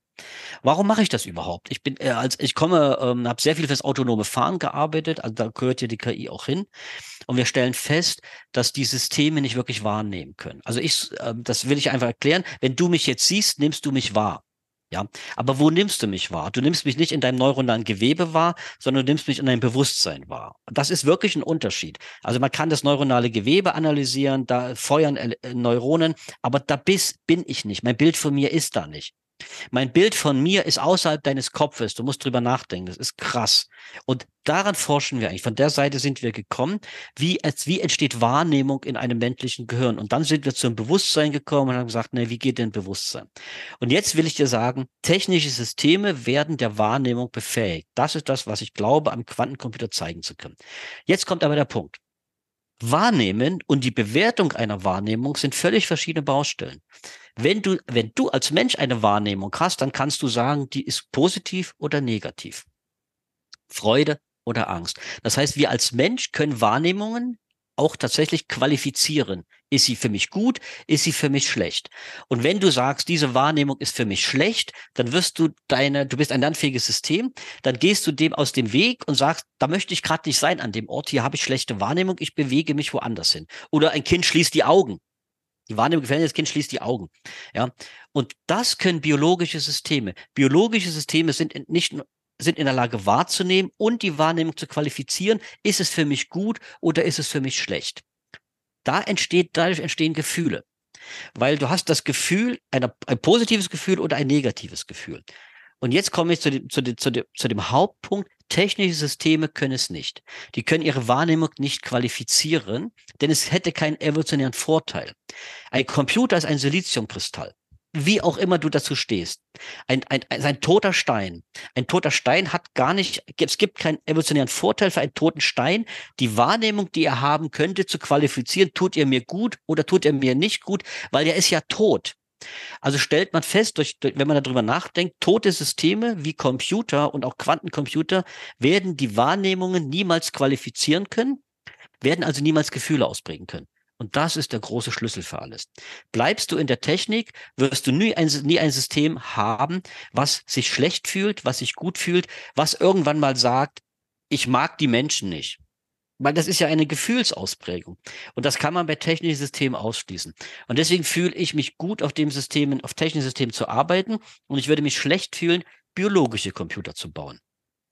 Warum mache ich das überhaupt? Ich bin, äh, als ich komme, ähm, habe sehr viel fürs autonome Fahren gearbeitet, also da gehört ja die KI auch hin. Und wir stellen fest, dass die Systeme nicht wirklich wahrnehmen können. Also ich, äh, das will ich einfach erklären. Wenn du mich jetzt siehst, nimmst du mich wahr. Ja, aber wo nimmst du mich wahr? Du nimmst mich nicht in deinem neuronalen Gewebe wahr, sondern du nimmst mich in deinem Bewusstsein wahr. Das ist wirklich ein Unterschied. Also man kann das neuronale Gewebe analysieren, da feuern äh, Neuronen, aber da bis, bin ich nicht. Mein Bild von mir ist da nicht. Mein Bild von mir ist außerhalb deines Kopfes. Du musst drüber nachdenken. Das ist krass. Und daran forschen wir eigentlich. Von der Seite sind wir gekommen. Wie, wie entsteht Wahrnehmung in einem menschlichen Gehirn? Und dann sind wir zum Bewusstsein gekommen und haben gesagt, ne, wie geht denn Bewusstsein? Und jetzt will ich dir sagen, technische Systeme werden der Wahrnehmung befähigt. Das ist das, was ich glaube, am Quantencomputer zeigen zu können. Jetzt kommt aber der Punkt. Wahrnehmen und die Bewertung einer Wahrnehmung sind völlig verschiedene Baustellen. Wenn du, wenn du als Mensch eine Wahrnehmung hast, dann kannst du sagen, die ist positiv oder negativ. Freude oder Angst. Das heißt, wir als Mensch können Wahrnehmungen auch tatsächlich qualifizieren. Ist sie für mich gut? Ist sie für mich schlecht? Und wenn du sagst, diese Wahrnehmung ist für mich schlecht, dann wirst du deine, du bist ein lernfähiges System, dann gehst du dem aus dem Weg und sagst, da möchte ich gerade nicht sein an dem Ort, hier habe ich schlechte Wahrnehmung, ich bewege mich woanders hin. Oder ein Kind schließt die Augen. Die Wahrnehmung gefällt das Kind schließt die Augen. Ja. Und das können biologische Systeme. Biologische Systeme sind nicht sind in der Lage wahrzunehmen und die Wahrnehmung zu qualifizieren. Ist es für mich gut oder ist es für mich schlecht? Da entsteht, dadurch entstehen Gefühle. Weil du hast das Gefühl, ein, ein positives Gefühl oder ein negatives Gefühl. Und jetzt komme ich zu dem, zu, dem, zu, dem, zu dem Hauptpunkt. Technische Systeme können es nicht. Die können ihre Wahrnehmung nicht qualifizieren, denn es hätte keinen evolutionären Vorteil. Ein Computer ist ein Siliziumkristall wie auch immer du dazu stehst. Ein, ein, ein, ein toter Stein. Ein toter Stein hat gar nicht, es gibt keinen evolutionären Vorteil für einen toten Stein. Die Wahrnehmung, die er haben könnte, zu qualifizieren, tut er mir gut oder tut er mir nicht gut, weil er ist ja tot. Also stellt man fest, durch, wenn man darüber nachdenkt, tote Systeme wie Computer und auch Quantencomputer werden die Wahrnehmungen niemals qualifizieren können, werden also niemals Gefühle ausprägen können. Und das ist der große Schlüssel für alles. Bleibst du in der Technik, wirst du nie ein, nie ein System haben, was sich schlecht fühlt, was sich gut fühlt, was irgendwann mal sagt, ich mag die Menschen nicht. Weil das ist ja eine Gefühlsausprägung. Und das kann man bei technischen Systemen ausschließen. Und deswegen fühle ich mich gut, auf dem System, auf technischen Systemen zu arbeiten. Und ich würde mich schlecht fühlen, biologische Computer zu bauen.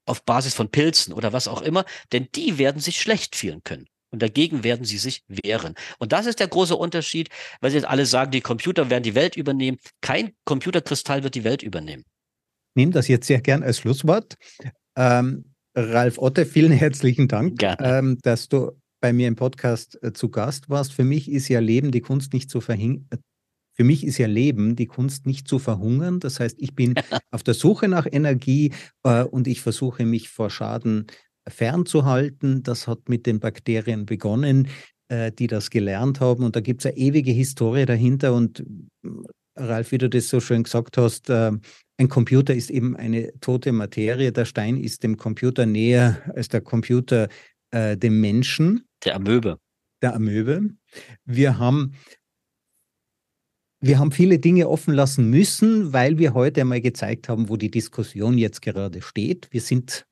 Auf Basis von Pilzen oder was auch immer. Denn die werden sich schlecht fühlen können. Und dagegen werden sie sich wehren. Und das ist der große Unterschied, weil sie jetzt alle sagen, die Computer werden die Welt übernehmen. Kein Computerkristall wird die Welt übernehmen. Ich das jetzt sehr gern als Schlusswort. Ähm, Ralf Otte, vielen herzlichen Dank, ähm, dass du bei mir im Podcast äh, zu Gast warst. Für mich ist ja Leben die Kunst nicht zu verhindern. Äh, für mich ist ja Leben die Kunst nicht zu verhungern. Das heißt, ich bin auf der Suche nach Energie äh, und ich versuche mich vor Schaden fernzuhalten. Das hat mit den Bakterien begonnen, äh, die das gelernt haben. Und da gibt es eine ewige Historie dahinter. Und Ralf, wie du das so schön gesagt hast, ein Computer ist eben eine tote Materie. Der Stein ist dem Computer näher als der Computer äh, dem Menschen. Der Amöbe. Der Amöbe. Wir haben wir haben viele Dinge offen lassen müssen, weil wir heute einmal gezeigt haben, wo die Diskussion jetzt gerade steht. Wir sind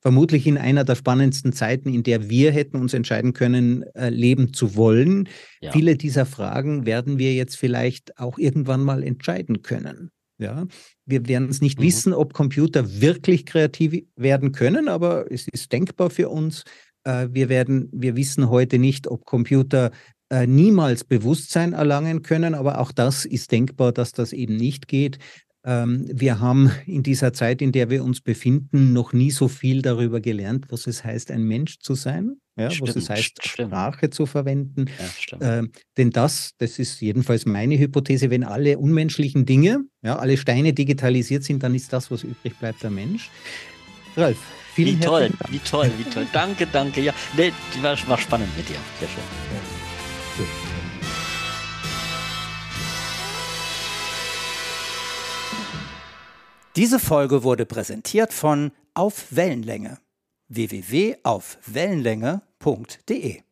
vermutlich in einer der spannendsten Zeiten, in der wir hätten uns entscheiden können, äh, leben zu wollen. Ja. Viele dieser Fragen werden wir jetzt vielleicht auch irgendwann mal entscheiden können. Ja, wir werden es nicht mhm. wissen, ob Computer wirklich kreativ werden können, aber es ist denkbar für uns. Äh, wir werden, wir wissen heute nicht, ob Computer äh, niemals Bewusstsein erlangen können, aber auch das ist denkbar, dass das eben nicht geht. Ähm, wir haben in dieser Zeit, in der wir uns befinden, noch nie so viel darüber gelernt, was es heißt, ein Mensch zu sein, ja, stimmt, was es heißt, stimmt. Sprache zu verwenden. Ja, äh, denn das, das ist jedenfalls meine Hypothese, wenn alle unmenschlichen Dinge, ja, alle Steine digitalisiert sind, dann ist das, was übrig bleibt, der Mensch. Ralf, vielen wie toll, Dank. wie toll, wie toll. danke, danke. Ja, nee, war, war spannend mit dir. Sehr schön. Ja. Gut. Diese Folge wurde präsentiert von Auf Wellenlänge www.aufwellenlänge.de